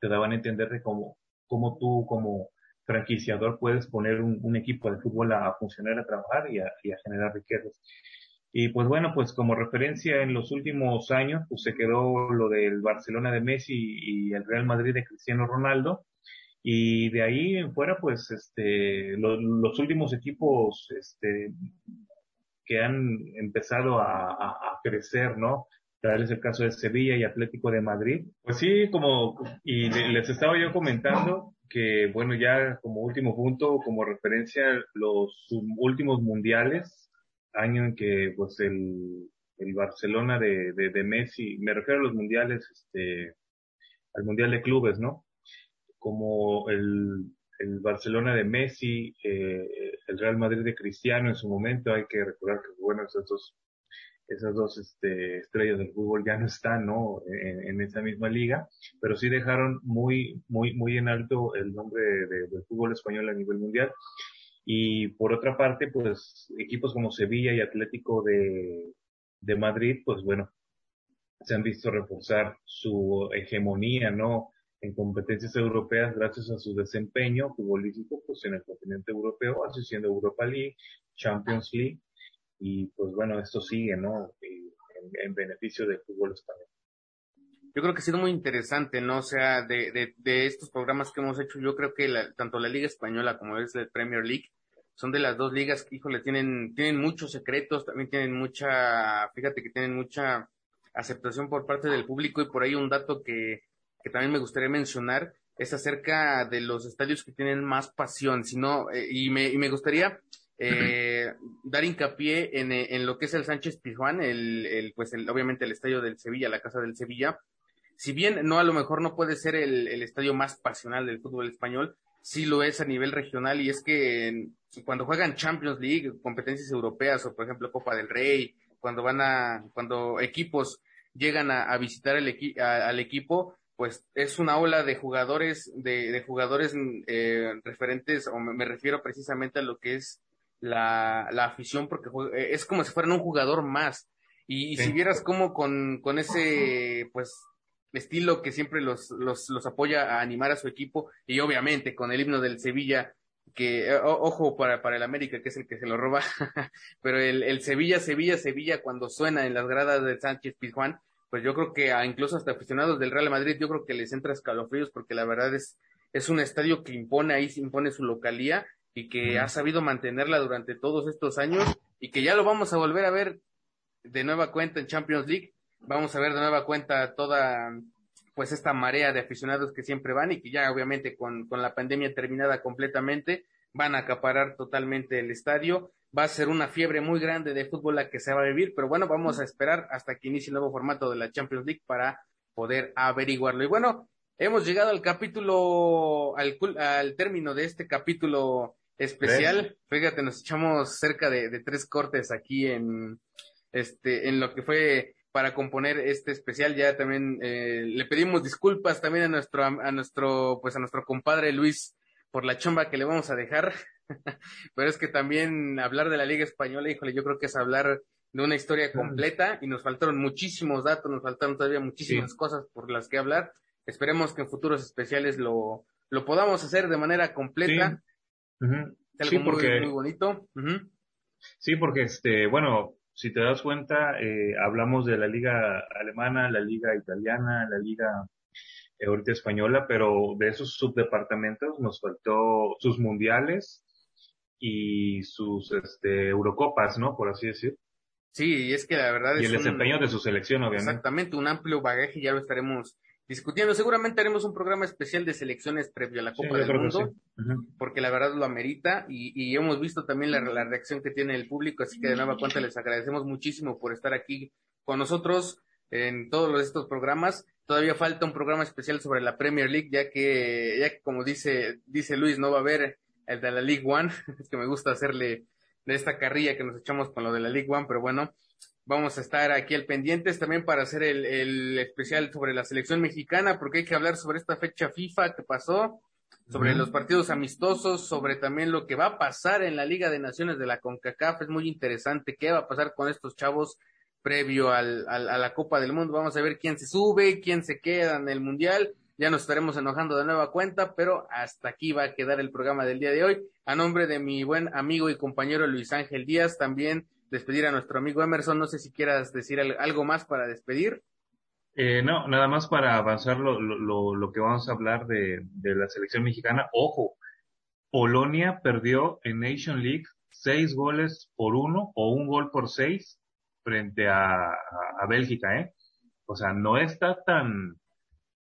te daban a entender de cómo, cómo tú como franquiciador puedes poner un, equipo de fútbol a, funcionar, a trabajar y a, generar riquezas. Y pues bueno, pues como referencia en los últimos años, pues se quedó lo del Barcelona de Messi y el Real Madrid de Cristiano Ronaldo. Y de ahí en fuera, pues, este, los últimos equipos, este, que han empezado a, crecer, ¿no? Tal es el caso de Sevilla y Atlético de Madrid. Pues sí, como, y les estaba yo comentando que, bueno, ya como último punto, como referencia, los últimos mundiales, año en que, pues, el, el Barcelona de, de, de, Messi, me refiero a los mundiales, este, al mundial de clubes, ¿no? Como el, el Barcelona de Messi, eh, el Real Madrid de Cristiano en su momento, hay que recordar que, bueno, esas dos, esas dos este, estrellas del fútbol ya no están, ¿no? En, esa misma liga, pero sí dejaron muy, muy, muy en alto el nombre de, del fútbol español a nivel mundial. Y por otra parte, pues equipos como Sevilla y Atlético de, de Madrid, pues bueno, se han visto reforzar su hegemonía, ¿no? en competencias europeas gracias a su desempeño futbolístico pues en el continente europeo, así siendo Europa League, Champions League y pues bueno, esto sigue, ¿no? En, beneficio del fútbol español. Yo creo que ha sido muy interesante, ¿no? O sea, de, de, de estos programas que hemos hecho, yo creo que tanto la Liga Española como es la Premier League son de las dos ligas que, híjole, tienen, tienen muchos secretos, también tienen mucha, fíjate que tienen mucha aceptación por parte del público y por ahí un dato que, que también me gustaría mencionar es acerca de los estadios que tienen más pasión, sino, eh, y, me, y me gustaría eh, dar hincapié en, en, lo que es el Sánchez Pizjuán, el, el, pues el, obviamente el estadio del Sevilla, la casa del Sevilla. Si bien no, a lo mejor no puede ser el, el estadio más pasional del fútbol español, sí lo es a nivel regional y es que cuando juegan Champions League, competencias europeas o por ejemplo Copa del Rey, cuando van a, cuando equipos llegan a, a visitar el equi al equipo, pues es una ola de jugadores, de, de jugadores eh, referentes, o me, me, refiero precisamente a lo que es la, la afición, porque es como si fueran un jugador más. Y, y si vieras cómo con, con ese, pues, estilo que siempre los, los, los apoya a animar a su equipo, y obviamente con el himno del Sevilla, que, o, ojo para, para el América, que es el que se lo roba, pero el, el Sevilla, Sevilla, Sevilla, cuando suena en las gradas de Sánchez Pizjuán, pues yo creo que a, incluso hasta aficionados del Real Madrid, yo creo que les entra escalofríos porque la verdad es, es un estadio que impone ahí, impone su localía y que ha sabido mantenerla durante todos estos años y que ya lo vamos a volver a ver de nueva cuenta en Champions League. Vamos a ver de nueva cuenta toda pues esta marea de aficionados que siempre van y que ya obviamente con, con la pandemia terminada completamente van a acaparar totalmente el estadio va a ser una fiebre muy grande de fútbol la que se va a vivir, pero bueno, vamos a esperar hasta que inicie el nuevo formato de la Champions League para poder averiguarlo. Y bueno, hemos llegado al capítulo, al, al término de este capítulo especial. ¿Ves? Fíjate, nos echamos cerca de, de, tres cortes aquí en, este, en lo que fue para componer este especial. Ya también eh, le pedimos disculpas también a nuestro, a nuestro, pues a nuestro compadre Luis por la chamba que le vamos a dejar. Pero es que también hablar de la Liga Española, híjole, yo creo que es hablar de una historia completa y nos faltaron muchísimos datos, nos faltaron todavía muchísimas sí. cosas por las que hablar. Esperemos que en futuros especiales lo, lo podamos hacer de manera completa. Sí, uh -huh. algo sí, porque, muy, muy bonito. Uh -huh. Sí, porque este, bueno, si te das cuenta, eh, hablamos de la liga alemana, la liga italiana, la liga eh, ahorita española, pero de esos subdepartamentos nos faltó sus mundiales, y sus este, Eurocopas, ¿no? Por así decir. Sí, y es que la verdad y es el desempeño de su selección, obviamente. Exactamente, un amplio bagaje, ya lo estaremos discutiendo. Seguramente haremos un programa especial de selecciones previo a la Copa sí, del Mundo, sí. porque la verdad lo amerita y, y hemos visto también la, la, reacción que tiene el público, así que de nueva cuenta les agradecemos muchísimo por estar aquí con nosotros en todos estos programas. Todavía falta un programa especial sobre la Premier League, ya que, ya que como dice, dice Luis, no va a haber el de la League One, es que me gusta hacerle de esta carrilla que nos echamos con lo de la League One, pero bueno, vamos a estar aquí al pendientes también para hacer el, el especial sobre la selección mexicana, porque hay que hablar sobre esta fecha FIFA que pasó, sobre los partidos amistosos, sobre también lo que va a pasar en la Liga de Naciones de la CONCACAF, es muy interesante, qué va a pasar con estos chavos previo al, al, a la Copa del Mundo, vamos a ver quién se sube, quién se queda en el Mundial, ya nos estaremos enojando de nueva cuenta, pero hasta aquí va a quedar el programa del día de hoy. A nombre de mi buen amigo y compañero Luis Ángel Díaz, también despedir a nuestro amigo Emerson. No sé si quieras decir algo más para despedir. Eh, no, nada más para avanzar lo, lo, lo que vamos a hablar de, de, la selección mexicana. Ojo, Polonia perdió en Nation League seis goles por uno o un gol por seis frente a, a, a Bélgica, ¿eh? O sea, no está tan,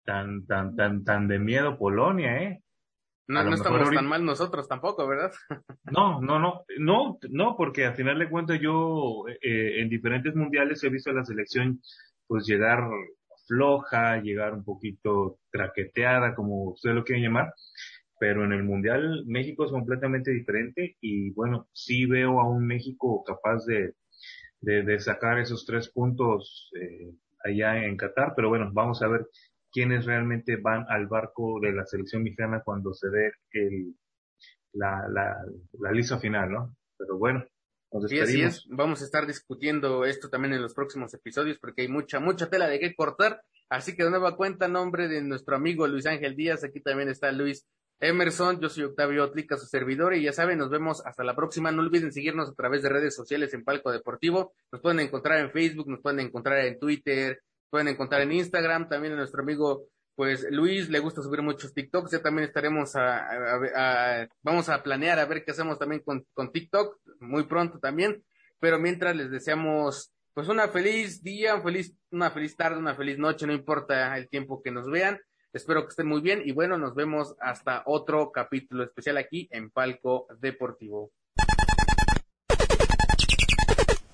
tan, tan, tan, tan de miedo Polonia, ¿eh? No, no estamos ahorita... tan mal nosotros tampoco, ¿verdad? no, no, no, no, no, porque al final de cuentas yo eh, en diferentes mundiales he visto a la selección pues llegar floja, llegar un poquito traqueteada, como ustedes lo quieren llamar, pero en el mundial México es completamente diferente y bueno, sí veo a un México capaz de, de, de sacar esos tres puntos eh, allá en Qatar, pero bueno, vamos a ver quiénes realmente van al barco de la selección mexicana cuando se dé el, la, la, la lista final, ¿no? Pero bueno, nos sí, así es. Vamos a estar discutiendo esto también en los próximos episodios porque hay mucha, mucha tela de qué cortar. Así que de nueva cuenta, nombre de nuestro amigo Luis Ángel Díaz, aquí también está Luis Emerson, yo soy Octavio Otlica, su servidor, y ya saben, nos vemos hasta la próxima. No olviden seguirnos a través de redes sociales en Palco Deportivo. Nos pueden encontrar en Facebook, nos pueden encontrar en Twitter, pueden encontrar en Instagram, también a nuestro amigo, pues Luis, le gusta subir muchos TikToks, ya también estaremos a, a, a, vamos a planear a ver qué hacemos también con, con TikTok, muy pronto también, pero mientras les deseamos pues una feliz día, un feliz, una feliz tarde, una feliz noche, no importa el tiempo que nos vean, Espero que estén muy bien y bueno, nos vemos hasta otro capítulo especial aquí en Palco Deportivo.